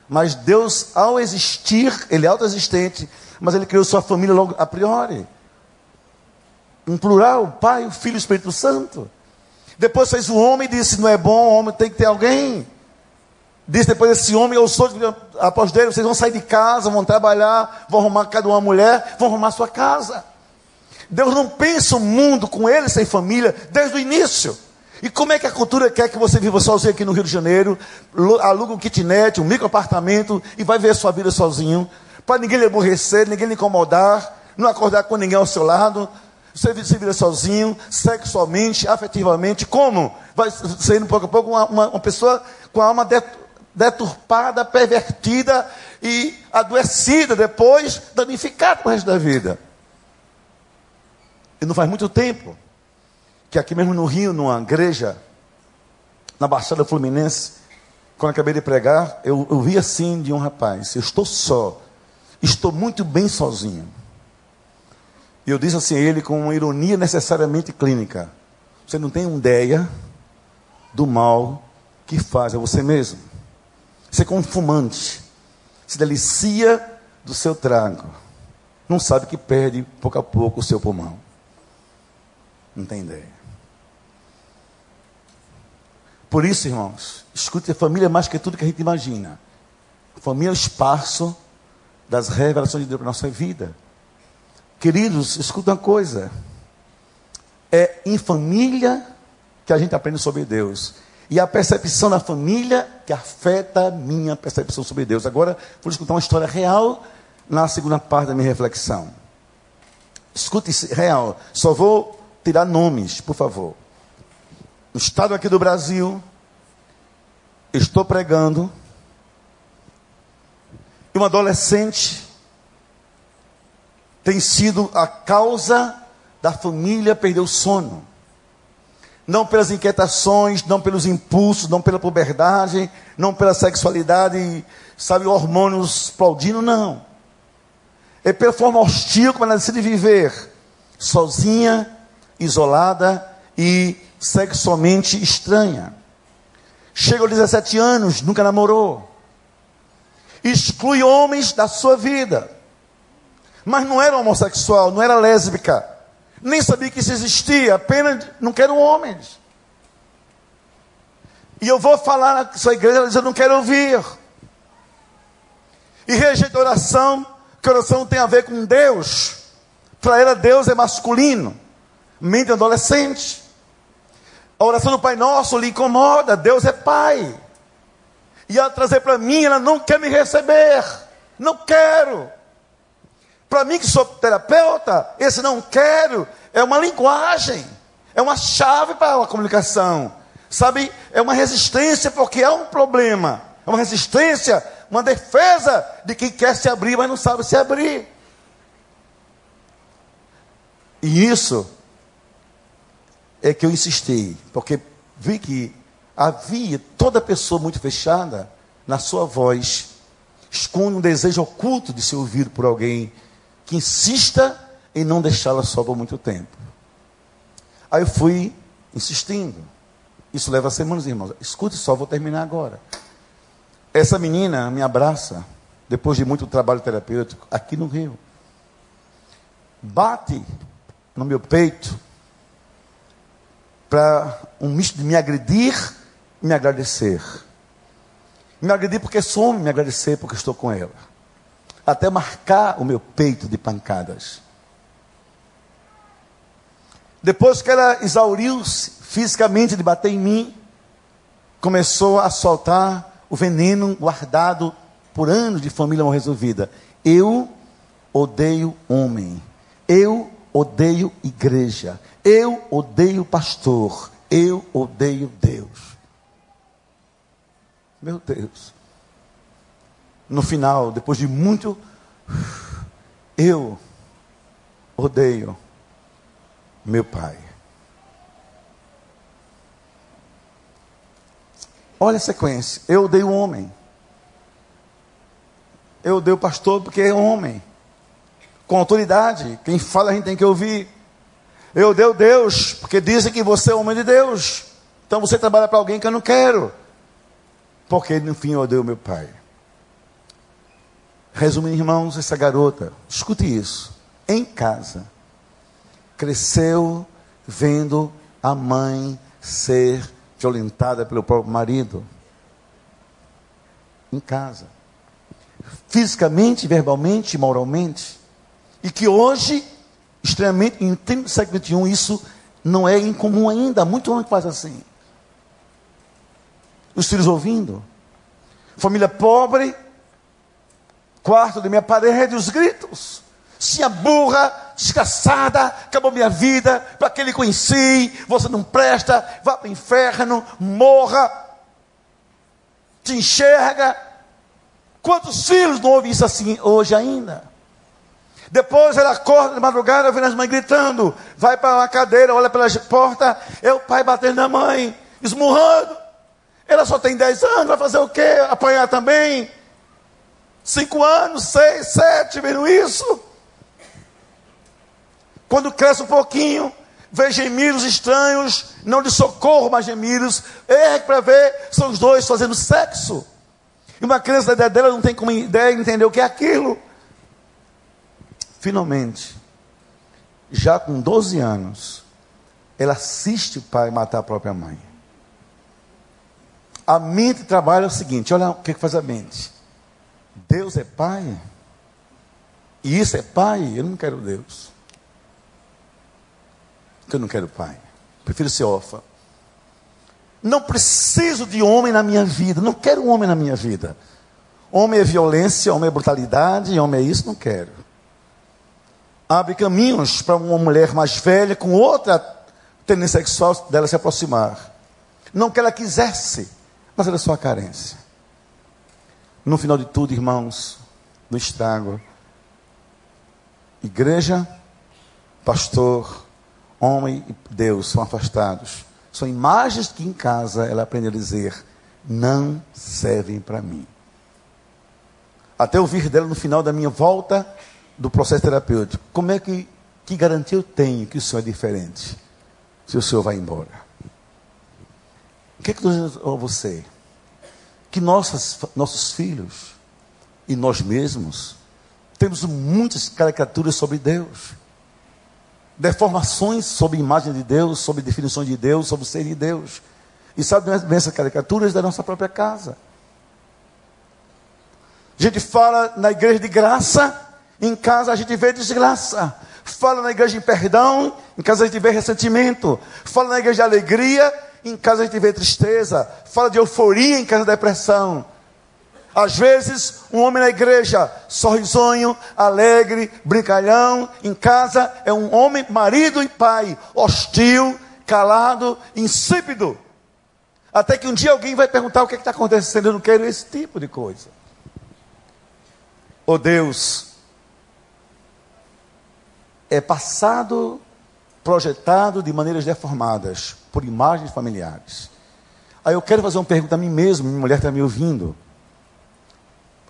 Mas Deus, ao existir, Ele é autoexistente, mas Ele criou sua família logo a priori. Um plural, Pai, o Filho e o Espírito Santo. Depois fez o homem e disse: não é bom, o homem tem que ter alguém. Disse depois esse homem, eu sou após dele, vocês vão sair de casa, vão trabalhar, vão arrumar cada uma mulher, vão arrumar sua casa. Deus não pensa o mundo com ele sem família desde o início. E como é que a cultura quer que você viva sozinho aqui no Rio de Janeiro, aluga um kitnet, um micro apartamento e vai ver sua vida sozinho, para ninguém lhe aborrecer, ninguém lhe incomodar, não acordar com ninguém ao seu lado, você se vira sozinho, sexualmente, afetivamente, como? Vai saindo pouco a pouco uma, uma, uma pessoa com a alma deturpada, pervertida e adoecida, depois danificada o resto da vida. E não faz muito tempo que aqui mesmo no Rio, numa igreja, na Baixada Fluminense, quando acabei de pregar, eu, eu vi assim de um rapaz: Eu estou só, estou muito bem sozinho. E eu disse assim a ele com uma ironia necessariamente clínica: Você não tem ideia do mal que faz a você mesmo. Você é como um fumante, se delicia do seu trago, não sabe que perde pouco a pouco o seu pulmão. Não tem ideia. Por isso, irmãos, escute, a família é mais que tudo que a gente imagina. Família é o espaço das revelações de Deus para a nossa vida. Queridos, escuta uma coisa. É em família que a gente aprende sobre Deus. E a percepção da família que afeta a minha percepção sobre Deus. Agora, vou escutar uma história real na segunda parte da minha reflexão. Escute real. Só vou tirar nomes, por favor no estado aqui do Brasil, estou pregando, e um adolescente tem sido a causa da família perder o sono. Não pelas inquietações, não pelos impulsos, não pela puberdade, não pela sexualidade, sabe, hormônios explodindo, não. É pela forma hostil como ela decide viver, sozinha, isolada e sexualmente estranha. Chega aos 17 anos, nunca namorou. Exclui homens da sua vida. Mas não era homossexual, não era lésbica. Nem sabia que isso existia, apenas não quero homens. E eu vou falar na sua igreja, ela diz, eu não quero ouvir. E rejeita oração, que oração tem a ver com Deus. Para ela, Deus é masculino. Mente adolescente. A oração do Pai Nosso lhe incomoda, Deus é Pai. E ela trazer para mim, ela não quer me receber. Não quero. Para mim, que sou terapeuta, esse não quero é uma linguagem, é uma chave para a comunicação. Sabe, é uma resistência porque é um problema, é uma resistência, uma defesa de quem quer se abrir, mas não sabe se abrir. E isso é que eu insisti, porque vi que havia toda pessoa muito fechada na sua voz esconde um desejo oculto de ser ouvido por alguém que insista em não deixá-la só por muito tempo. Aí eu fui insistindo. Isso leva semanas, irmãos. Escute só, vou terminar agora. Essa menina me abraça, depois de muito trabalho terapêutico, aqui no Rio. Bate no meu peito para um misto de me agredir e me agradecer. Me agredir porque sou me agradecer porque estou com ela. Até marcar o meu peito de pancadas. Depois que ela exauriu-se fisicamente de bater em mim, começou a soltar o veneno guardado por anos de família mal resolvida. Eu odeio homem. Eu odeio igreja. Eu odeio pastor. Eu odeio Deus. Meu Deus. No final, depois de muito, eu odeio meu pai. Olha a sequência. Eu odeio o homem. Eu odeio o pastor porque é homem. Com autoridade. Quem fala a gente tem que ouvir. Eu odeio Deus, porque dizem que você é homem de Deus. Então você trabalha para alguém que eu não quero. Porque no fim eu odeio meu pai. Resumindo, irmãos, essa garota, escute isso. Em casa, cresceu vendo a mãe ser violentada pelo próprio marido. Em casa. Fisicamente, verbalmente, moralmente. E que hoje, extremamente, em tempo do século XXI, isso não é incomum ainda. Muito homem que faz assim. Os filhos ouvindo. Família pobre. Quarto de minha parede, os gritos. Se a burra, desgraçada, acabou minha vida, para que ele conheci, você não presta, vá para o inferno, morra, te enxerga. Quantos filhos não ouvem isso assim hoje ainda? Depois ela acorda de madrugada, vendo as mães gritando, vai para uma cadeira, olha pela porta, é o pai batendo na mãe, esmurrando. Ela só tem 10 anos, vai fazer o quê? Apanhar também? Cinco anos, seis, sete, vendo isso? Quando cresce um pouquinho, vê gemidos estranhos, não de socorro, mas gemidos. Ergue para ver, são os dois fazendo sexo. E uma criança da ideia dela não tem como ideia de entender o que é aquilo. Finalmente, já com 12 anos, ela assiste o pai matar a própria mãe. A mente trabalha o seguinte: olha o que faz a mente. Deus é pai. E isso é pai, eu não quero Deus eu não quero pai. Prefiro ser órfã. Não preciso de homem na minha vida. Não quero homem na minha vida. Homem é violência, homem é brutalidade, homem é isso, não quero. Abre caminhos para uma mulher mais velha com outra tendência sexual dela se aproximar. Não que ela quisesse, mas era só a carência. No final de tudo, irmãos, no estrago, igreja, pastor, homem e Deus são afastados. São imagens que em casa ela aprende a dizer: não servem para mim. Até ouvir dela no final da minha volta do processo terapêutico: como é que, que garantia eu tenho que o senhor é diferente? Se o senhor vai embora. O que é que eu estou a você? Que nossas, nossos filhos e nós mesmos temos muitas caricaturas sobre Deus deformações sobre imagem de Deus, sobre definições de Deus, sobre ser de Deus. E sabe bem essas caricaturas da nossa própria casa. A gente fala na igreja de graça, em casa a gente vê desgraça. Fala na igreja de perdão, em casa a gente vê ressentimento. Fala na igreja de alegria, em casa a gente vê tristeza. Fala de euforia, em casa depressão. Às vezes, um homem na igreja, sorrisonho, alegre, brincalhão, em casa é um homem, marido e pai, hostil, calado, insípido. Até que um dia alguém vai perguntar o que é está acontecendo, eu não quero esse tipo de coisa. Oh Deus, é passado, projetado de maneiras deformadas, por imagens familiares. Aí eu quero fazer uma pergunta a mim mesmo, minha mulher está me ouvindo.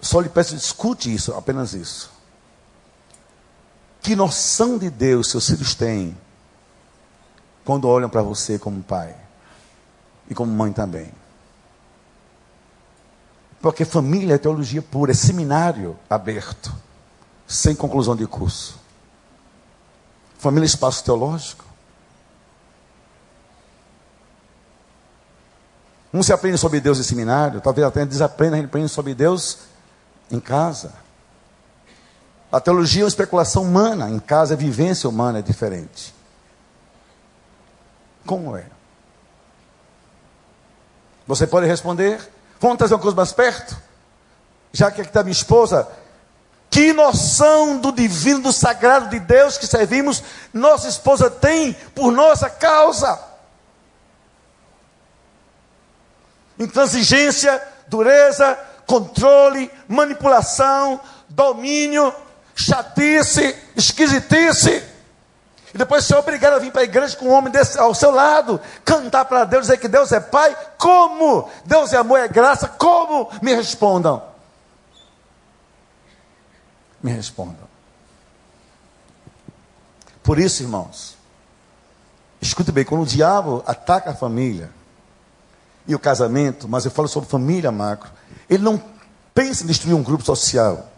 Só lhe peço, escute isso, apenas isso. Que noção de Deus seus filhos têm quando olham para você como pai e como mãe também? Porque família é teologia pura, é seminário aberto, sem conclusão de curso. Família espaço teológico. Um se aprende sobre Deus em seminário, talvez até desaprenda, a aprende sobre Deus em casa. A teologia é uma especulação humana, em casa a vivência humana é diferente. Como é? Você pode responder? Vamos trazer uma coisa mais perto? Já que aqui está minha esposa, que noção do divino, do sagrado de Deus que servimos, nossa esposa tem por nossa causa. Intransigência, dureza, controle, manipulação, domínio, chatice, esquisitice. E depois ser obrigado a vir para a igreja com um homem desse, ao seu lado, cantar para Deus, dizer que Deus é Pai. Como? Deus é amor, é graça. Como? Me respondam. Me respondam. Por isso, irmãos, escute bem: quando o diabo ataca a família e o casamento, mas eu falo sobre família macro, ele não pensa em destruir um grupo social.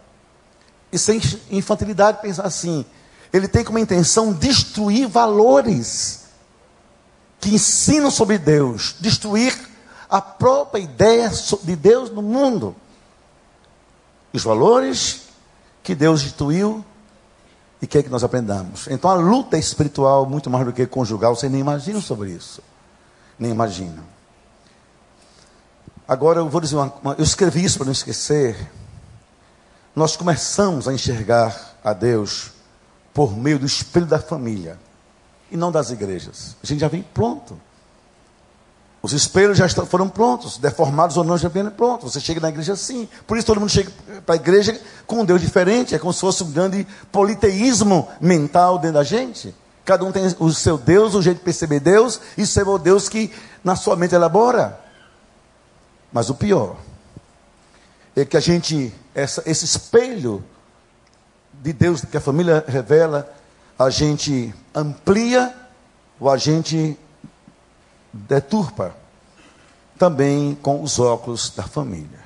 E sem infantilidade pensar assim. Ele tem como intenção destruir valores que ensinam sobre Deus, destruir a própria ideia de Deus no mundo. Os valores que Deus instituiu e quer que nós aprendamos. Então a luta é espiritual muito mais do que conjugal, você nem imagina sobre isso. Nem imagina. Agora eu vou dizer uma, uma eu escrevi isso para não esquecer. Nós começamos a enxergar a Deus por meio do espelho da família e não das igrejas. A gente já vem pronto. Os espelhos já foram prontos, deformados ou não, já vêm prontos. Você chega na igreja assim. Por isso todo mundo chega para a igreja com um Deus diferente. É como se fosse um grande politeísmo mental dentro da gente. Cada um tem o seu Deus, o jeito de perceber Deus, e o seu Deus que na sua mente elabora. Mas o pior é que a gente, essa, esse espelho de Deus que a família revela, a gente amplia ou a gente deturpa também com os óculos da família.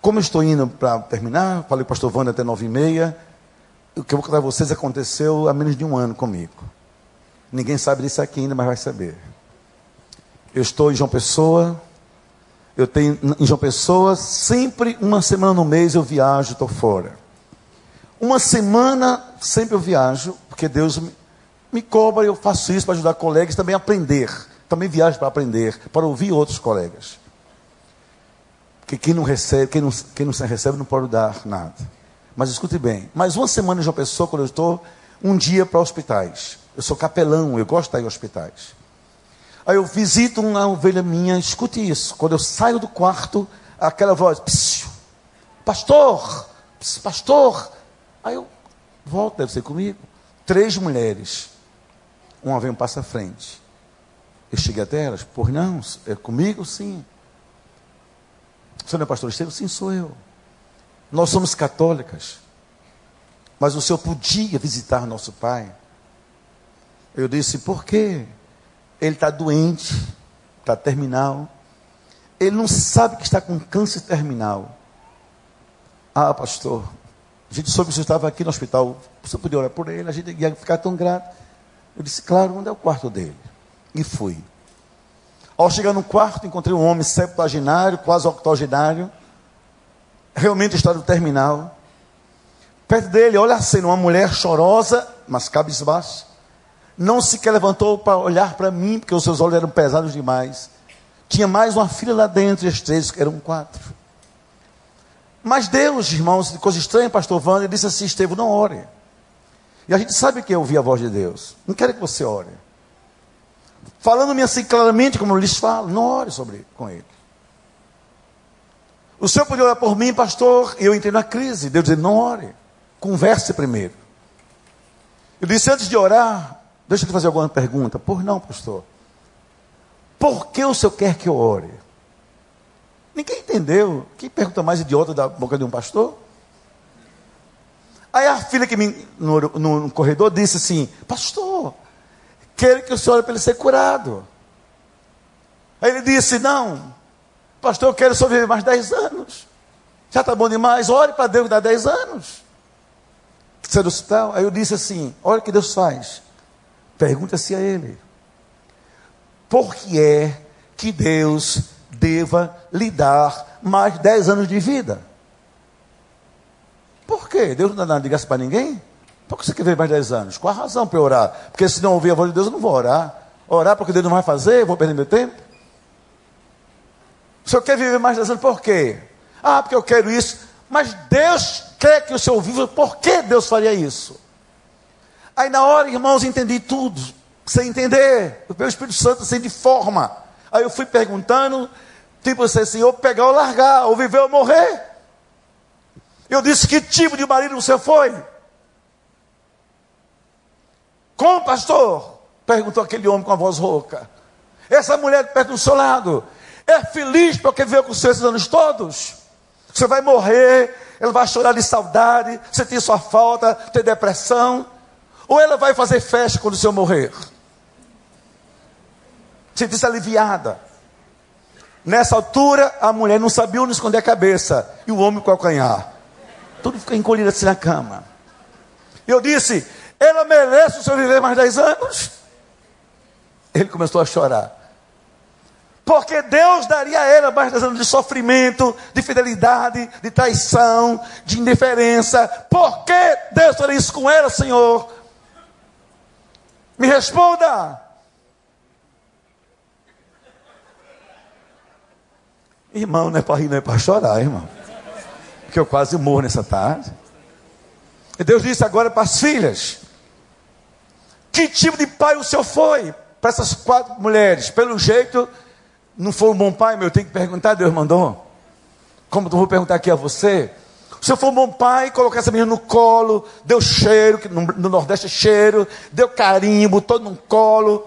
Como estou indo para terminar, falei para o pastor Wanda até nove e meia, o que eu vou contar a vocês aconteceu há menos de um ano comigo. Ninguém sabe disso aqui ainda, mas vai saber. Eu estou em João Pessoa, eu tenho em João Pessoa, sempre uma semana no mês eu viajo, estou fora. Uma semana sempre eu viajo, porque Deus me, me cobra eu faço isso para ajudar colegas também a aprender. Também viajo para aprender, para ouvir outros colegas. Porque quem não recebe, quem não, quem não recebe não pode dar nada. Mas escute bem, mais uma semana em João Pessoa, quando eu estou, um dia para hospitais. Eu sou capelão, eu gosto de estar em hospitais. Aí eu visito uma ovelha minha, escute isso. Quando eu saio do quarto, aquela voz, pastor, pastor. Aí eu volto, deve ser comigo. Três mulheres. Uma vem um passo à frente. Eu cheguei até elas, por não, é comigo sim. O senhor não é pastor Estevam? Sim, sou eu. Nós somos católicas. Mas o senhor podia visitar nosso pai? Eu disse, por quê? Ele está doente, está terminal. Ele não sabe que está com câncer terminal. Ah, pastor, a gente soube que você estava aqui no hospital. Você podia orar por ele, a gente ia ficar tão grato. Eu disse, claro, onde é o quarto dele? E fui. Ao chegar no quarto, encontrei um homem septuagenário, quase octogenário, realmente estado terminal. Perto dele, olha a cena, uma mulher chorosa, mas cabisbaixa. Não sequer levantou para olhar para mim, porque os seus olhos eram pesados demais. Tinha mais uma filha lá dentro, as três, que eram quatro. Mas Deus, irmãos, de coisa estranha, pastor Wander, disse assim: Estevão, não ore. E a gente sabe que eu ouvi a voz de Deus. Não quero que você ore. Falando-me assim claramente, como eu lhes falo, não ore sobre com ele. O senhor podia orar por mim, pastor, e eu entrei na crise. Deus disse: não ore. Converse primeiro. Eu disse: antes de orar, deixa eu te fazer alguma pergunta. Por não, pastor. Por que o senhor quer que eu ore? Ninguém entendeu. Quem pergunta mais idiota da boca de um pastor? Aí a filha que me no, no corredor disse assim: Pastor, quero que o senhor para ele ser curado. Aí ele disse: Não, pastor, eu quero só viver mais 10 anos. Já está bom demais, ore para Deus dar 10 anos. Você do hospital? Aí eu disse assim: Olha o que Deus faz. Pergunta-se a ele por que é que Deus deva lhe dar mais 10 anos de vida? Por quê? Deus não dá nada de para ninguém? Por que você quer ver mais 10 anos? Qual a razão para eu orar? Porque se não ouvir a voz de Deus, eu não vou orar. Orar porque Deus não vai fazer, eu vou perder meu tempo? O senhor quer viver mais 10 anos por quê? Ah, porque eu quero isso. Mas Deus quer que o senhor viva, por que Deus faria isso? Aí na hora, irmãos, entendi tudo sem entender. O meu Espírito Santo sem de forma. Aí eu fui perguntando, tipo assim, ou pegar ou largar, ou viver ou morrer. Eu disse, que tipo de marido você foi? Como, pastor? Perguntou aquele homem com a voz rouca. Essa mulher perto do seu lado, é feliz porque viveu com esses anos todos? Você vai morrer, ela vai chorar de saudade, sentir sua falta, ter depressão. Ou ela vai fazer festa quando o senhor morrer? Sentir-se aliviada. Nessa altura, a mulher não sabia onde esconder a cabeça. E o homem com o calcanhar. Tudo fica encolhido assim na cama. Eu disse: ela merece o senhor viver mais 10 anos? Ele começou a chorar. Porque Deus daria a ela mais 10 anos de sofrimento, de fidelidade, de traição, de indiferença. Por que Deus faria isso com ela, Senhor? Me responda. Irmão, não é para rir, não é para chorar, irmão. Porque eu quase morro nessa tarde. E Deus disse agora para as filhas: Que tipo de pai o senhor foi para essas quatro mulheres? Pelo jeito, não foi um bom pai, meu. Eu tenho que perguntar, Deus mandou. Como eu vou perguntar aqui a você? O senhor foi um bom pai, colocou essa menina no colo, deu cheiro, que no, no Nordeste é cheiro, deu carinho, botou no colo,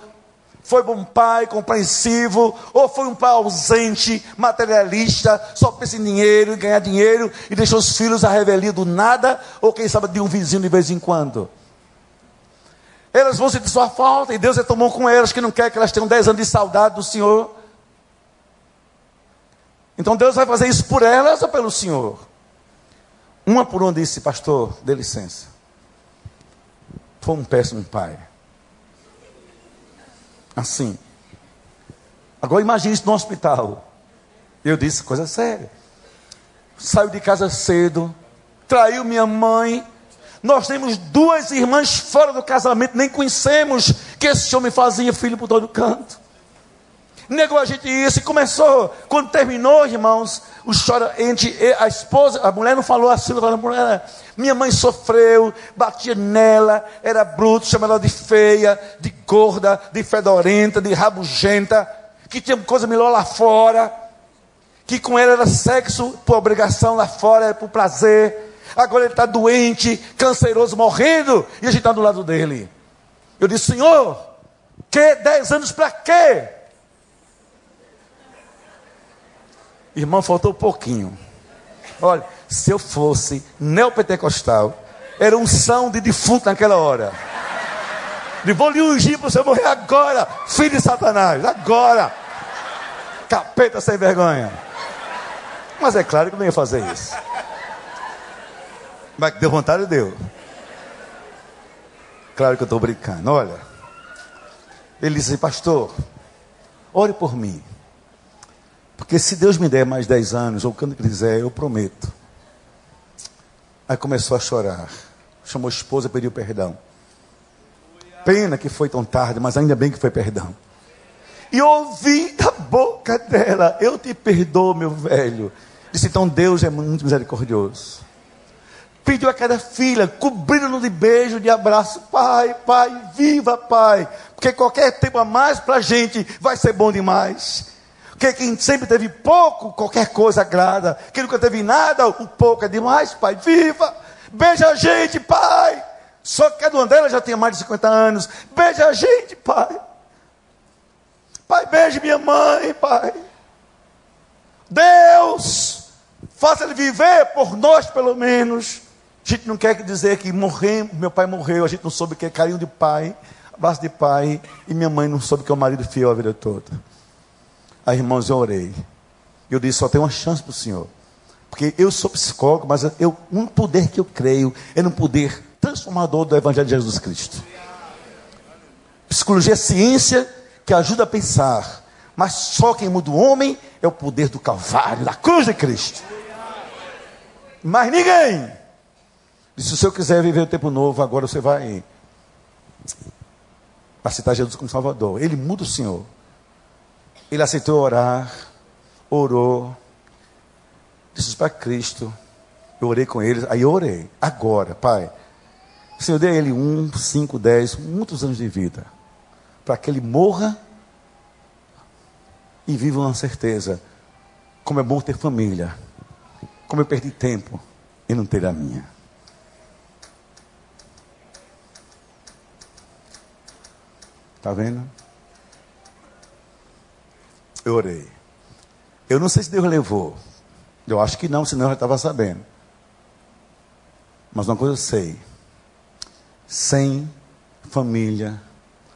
foi um pai compreensivo, ou foi um pai ausente, materialista, só pensa em dinheiro, em ganhar dinheiro, e deixou os filhos a revelia do nada, ou quem sabe de um vizinho de vez em quando. Elas vão sentir sua falta, e Deus retomou com elas, que não quer que elas tenham 10 anos de saudade do Senhor. Então Deus vai fazer isso por elas ou pelo Senhor? Uma por uma disse, pastor, dê licença. Foi um péssimo pai. Assim. Agora imagine isso no hospital. Eu disse, coisa séria. Saiu de casa cedo, traiu minha mãe. Nós temos duas irmãs fora do casamento, nem conhecemos que esse homem fazia filho por todo canto. Negou a gente isso e começou. Quando terminou, irmãos, o choro entre a esposa, a mulher não falou assim, a mulher, minha mãe sofreu, batia nela, era bruto, chamava ela de feia, de gorda, de fedorenta, de rabugenta, que tinha coisa melhor lá fora, que com ela era sexo por obrigação lá fora, era por prazer agora ele está doente, canceroso, morrendo, e a gente está do lado dele. Eu disse, Senhor, que dez anos para quê? Irmão, faltou um pouquinho. Olha, se eu fosse neopentecostal, era um são de defunto naquela hora. De vou lhe ungir para você morrer agora, filho de Satanás, agora. Capeta sem vergonha. Mas é claro que eu não ia fazer isso. Mas que deu vontade, deu. Claro que eu estou brincando. Olha, ele disse pastor, ore por mim. Porque se Deus me der mais 10 anos, ou quando quiser, eu prometo. Aí começou a chorar. Chamou a esposa, pediu perdão. Pena que foi tão tarde, mas ainda bem que foi perdão. E ouvi da boca dela: Eu te perdoo, meu velho. Disse: Então Deus é muito misericordioso. Pediu a cada filha, cobrindo-no de beijo, de abraço. Pai, pai, viva, pai. Porque qualquer tempo a mais para a gente vai ser bom demais. Porque quem sempre teve pouco, qualquer coisa agrada. Quem nunca teve nada, o pouco é demais, pai. Viva! Beija a gente, pai! Só que cada uma delas já tinha mais de 50 anos. Beija a gente, pai. Pai, beije minha mãe, pai. Deus, faça ele viver por nós, pelo menos. A gente não quer dizer que morremos, meu pai morreu, a gente não soube que é carinho de pai, abraço de pai, e minha mãe não soube que é o marido fiel a vida toda. Aí, irmãos, eu orei. Eu disse: só tem uma chance para o Senhor. Porque eu sou psicólogo, mas eu, um poder que eu creio é no poder transformador do Evangelho de Jesus Cristo. Psicologia é ciência que ajuda a pensar. Mas só quem muda o homem é o poder do Calvário, da cruz de Cristo. Mas ninguém. E se senhor quiser viver o tempo novo, agora você vai aceitar Jesus como Salvador. Ele muda o Senhor. Ele aceitou orar, orou, disse para Cristo. Eu orei com ele, aí eu orei. Agora, Pai, Senhor dê a ele um, cinco, dez, muitos anos de vida, para que ele morra e viva uma certeza. Como é bom ter família, como eu perdi tempo e não ter a minha. Está vendo? Eu orei. Eu não sei se Deus levou. Eu acho que não, senão eu já estava sabendo. Mas uma coisa eu sei: sem família,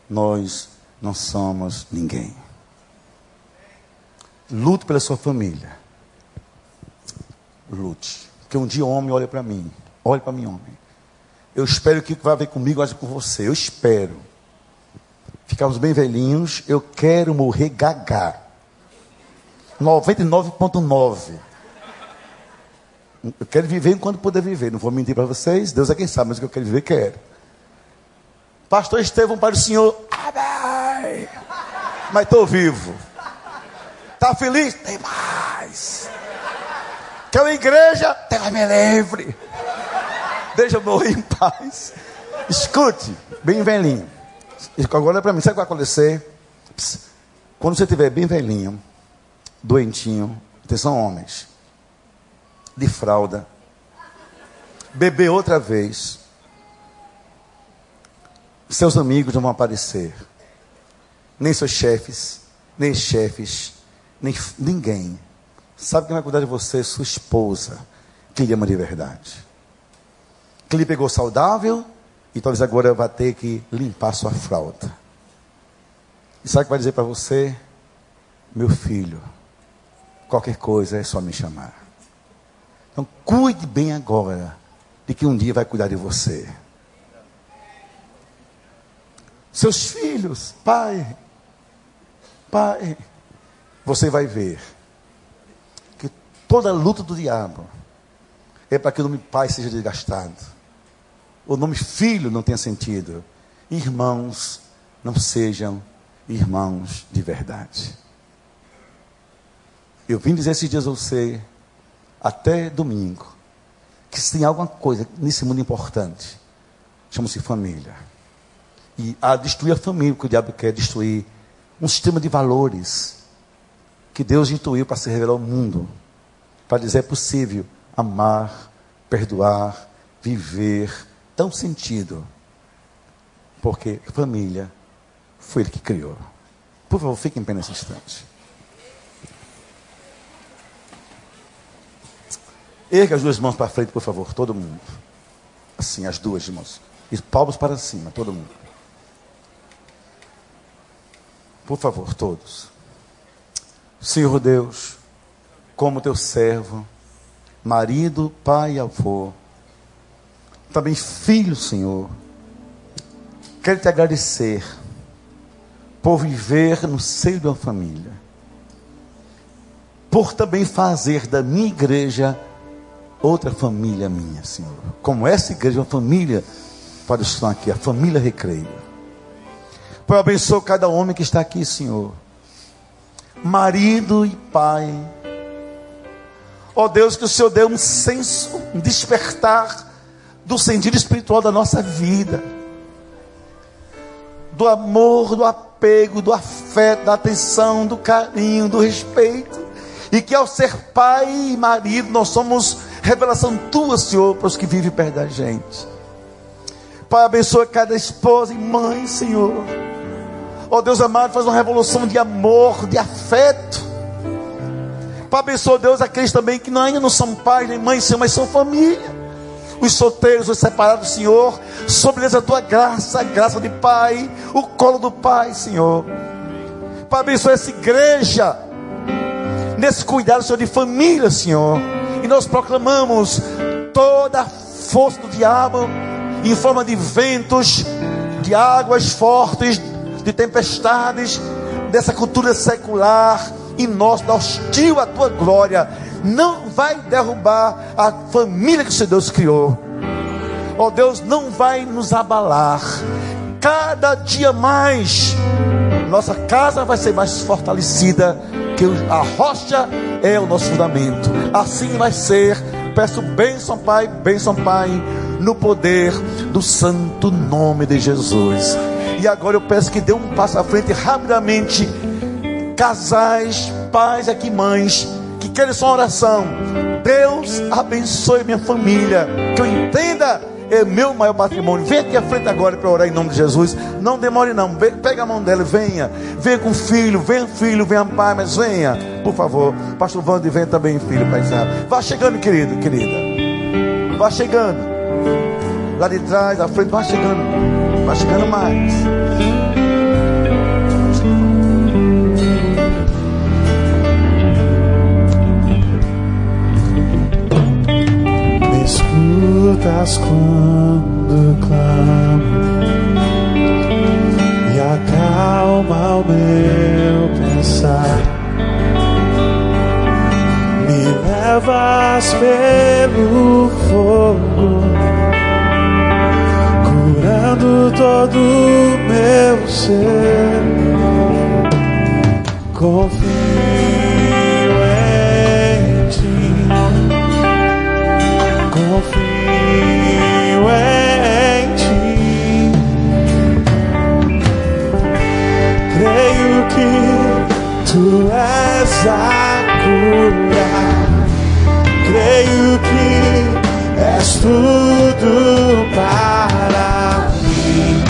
nós não somos ninguém. Lute pela sua família. Lute. Porque um dia um homem olha para mim. Olhe para mim, homem. Eu espero que o vai ver comigo haja com você. Eu espero. Ficamos bem velhinhos. Eu quero morrer gaga. 99,9. Eu quero viver enquanto puder viver. Não vou mentir para vocês. Deus é quem sabe, mas o que eu quero viver, quero. Pastor Estevão para o Senhor. Amém. Mas estou vivo. Está feliz? Tem mais. Quer uma igreja? Tem me livre. Deixa eu morrer em paz. Escute, bem velhinho. Agora é para mim, sabe o que vai acontecer? Quando você estiver bem velhinho, doentinho, atenção homens, de fralda, beber outra vez, seus amigos não vão aparecer, nem seus chefes, nem chefes, nem ninguém. Sabe quem vai cuidar de você? Sua esposa, que lhe ama de verdade. Que lhe pegou saudável e talvez agora vai ter que limpar sua fralda. E sabe o que vai dizer para você? Meu filho, Qualquer coisa é só me chamar. Então, cuide bem agora de que um dia vai cuidar de você. Seus filhos, pai, pai, você vai ver que toda luta do diabo é para que o nome pai seja desgastado. O nome filho não tenha sentido. Irmãos não sejam irmãos de verdade. Eu vim dizer esses dias a você, até domingo, que se tem alguma coisa nesse mundo importante, chama-se família. E a destruir a família, que o diabo quer destruir um sistema de valores que Deus intuiu para se revelar ao mundo, para dizer é possível amar, perdoar, viver, tão sentido, porque família foi Ele que criou. Por favor, fique em pé nesse instante. Erga as duas mãos para frente, por favor, todo mundo. Assim, as duas mãos. E palmos para cima, todo mundo. Por favor, todos. Senhor Deus, como teu servo, marido, pai e avô, também filho, Senhor, quero te agradecer por viver no seio de uma família, por também fazer da minha igreja outra família minha, Senhor. Como essa igreja é uma família para os aqui, a família Recreio. Pai, abençoe cada homem que está aqui, Senhor. Marido e pai. Ó oh Deus, que o Senhor dê um senso, um despertar do sentido espiritual da nossa vida. Do amor, do apego, do afeto, da atenção, do carinho, do respeito. E que ao ser pai e marido, nós somos revelação tua, Senhor, para os que vivem perto da gente. Pai, abençoa cada esposa e mãe, Senhor. Ó oh, Deus amado, faz uma revolução de amor, de afeto. Pai, abençoa, Deus, aqueles também que ainda não são pais nem mães, Senhor, mas são família. Os solteiros, os separados, Senhor. Sobre eles a tua graça, a graça de Pai, o colo do Pai, Senhor. Pai, abençoa essa igreja. Nesse cuidado, Senhor, de família, Senhor e nós proclamamos toda a força do diabo em forma de ventos, de águas fortes, de tempestades, dessa cultura secular e nós, hostil à tua glória, não vai derrubar a família que o Senhor Deus criou. Ó oh Deus, não vai nos abalar. Cada dia mais, nossa casa vai ser mais fortalecida que a rocha é o nosso fundamento. Assim vai ser. Peço bênção, Pai, bênção, Pai, no poder do santo nome de Jesus. E agora eu peço que dê um passo à frente rapidamente. Casais, pais aqui, mães, que querem sua oração. Deus abençoe minha família. Que eu entenda é meu maior patrimônio. Vem aqui à frente agora para orar em nome de Jesus. Não demore não. Pega a mão dela venha. Venha com o filho, venha filho, venha pai, mas venha, por favor. Pastor Vande, venha também, filho, pai Vá chegando, querido, querida. Vá chegando. Lá de trás, à frente, vá chegando. Vá chegando mais. Escutas quando clamo e acalma o meu pensar. Me levas pelo fogo, curando todo meu ser. Confio confio em ti. Creio que tu és a cura. Creio que és tudo para mim.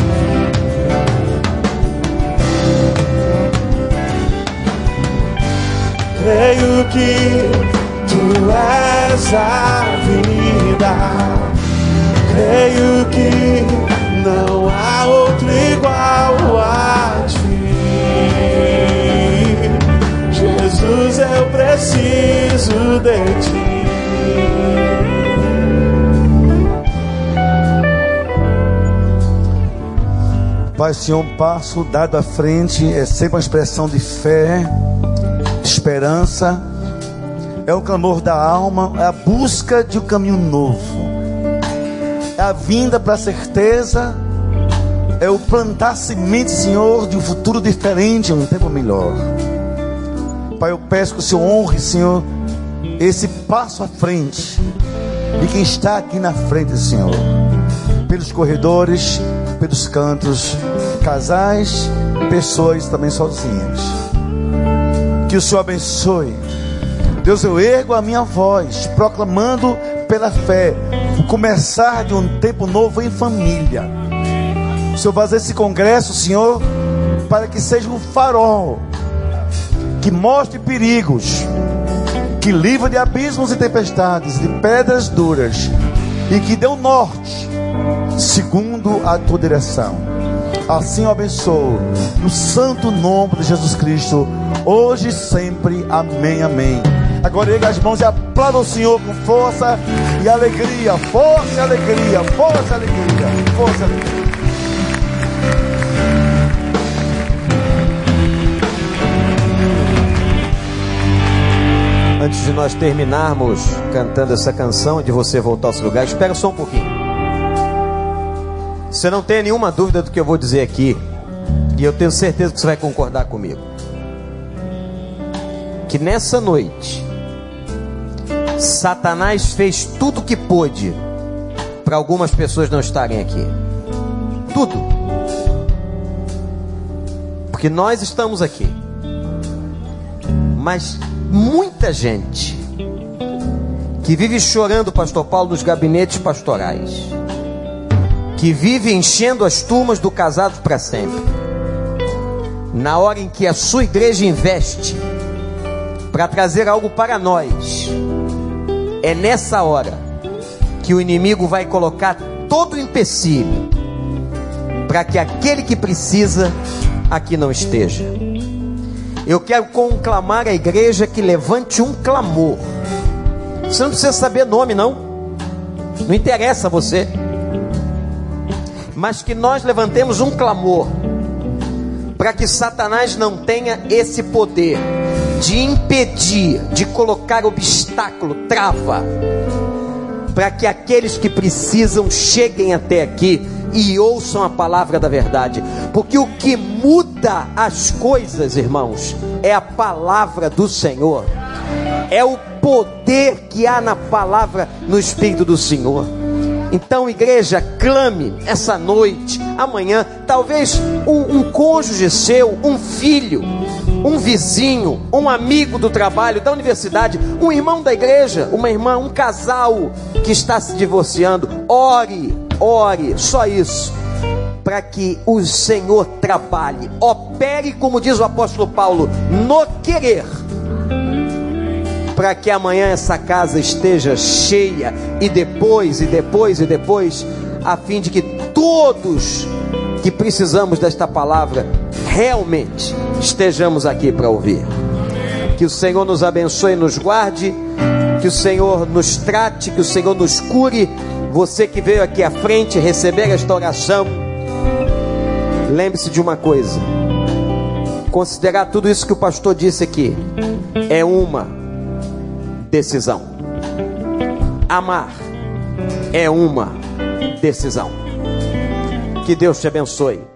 Creio que Tu és a vida. Creio que não há outro igual a ti. Jesus, eu preciso de ti. Pai, Senhor, um passo dado à frente é sempre uma expressão de fé, esperança é o clamor da alma, é a busca de um caminho novo, é a vinda para a certeza, é o plantar semente, Senhor, de um futuro diferente, um tempo melhor. Pai, eu peço que o Senhor honre, Senhor, esse passo à frente de quem está aqui na frente, Senhor, pelos corredores, pelos cantos, casais, pessoas também sozinhas. Que o Senhor abençoe Deus, eu ergo a minha voz, proclamando pela fé começar de um tempo novo em família. O Senhor fazer esse congresso, Senhor, para que seja um farol que mostre perigos, que livra de abismos e tempestades, de pedras duras, e que deu norte, segundo a tua direção. Assim eu abençoo, no santo nome de Jesus Cristo, hoje e sempre. Amém, amém. Agora erga as mãos e aplauda o Senhor com força e alegria, força e alegria, força e alegria, força e alegria. Antes de nós terminarmos cantando essa canção, de você voltar ao seu lugar, espera só um pouquinho. Você não tem nenhuma dúvida do que eu vou dizer aqui, e eu tenho certeza que você vai concordar comigo. Que nessa noite, Satanás fez tudo o que pôde para algumas pessoas não estarem aqui. Tudo. Porque nós estamos aqui. Mas muita gente que vive chorando, pastor Paulo, nos gabinetes pastorais, que vive enchendo as turmas do Casados para Sempre, na hora em que a sua igreja investe para trazer algo para nós, é nessa hora que o inimigo vai colocar todo o empecilho para que aquele que precisa aqui não esteja. Eu quero conclamar a igreja que levante um clamor. Você não precisa saber nome, não. Não interessa a você. Mas que nós levantemos um clamor para que Satanás não tenha esse poder de impedir, de colocar obstáculo, trava, para que aqueles que precisam cheguem até aqui e ouçam a palavra da verdade, porque o que muda as coisas, irmãos, é a palavra do Senhor, é o poder que há na palavra, no Espírito do Senhor. Então, igreja, clame essa noite, amanhã, talvez um, um cônjuge seu, um filho, um vizinho, um amigo do trabalho, da universidade, um irmão da igreja, uma irmã, um casal que está se divorciando, ore ore, só isso, para que o Senhor trabalhe, opere, como diz o apóstolo Paulo, no querer, para que amanhã essa casa esteja cheia, e depois, e depois, e depois, a fim de que todos que precisamos desta palavra realmente estejamos aqui para ouvir. Que o Senhor nos abençoe e nos guarde, que o Senhor nos trate, que o Senhor nos cure você que veio aqui à frente receber esta oração, lembre-se de uma coisa: considerar tudo isso que o pastor disse aqui é uma decisão. Amar é uma decisão. Que Deus te abençoe.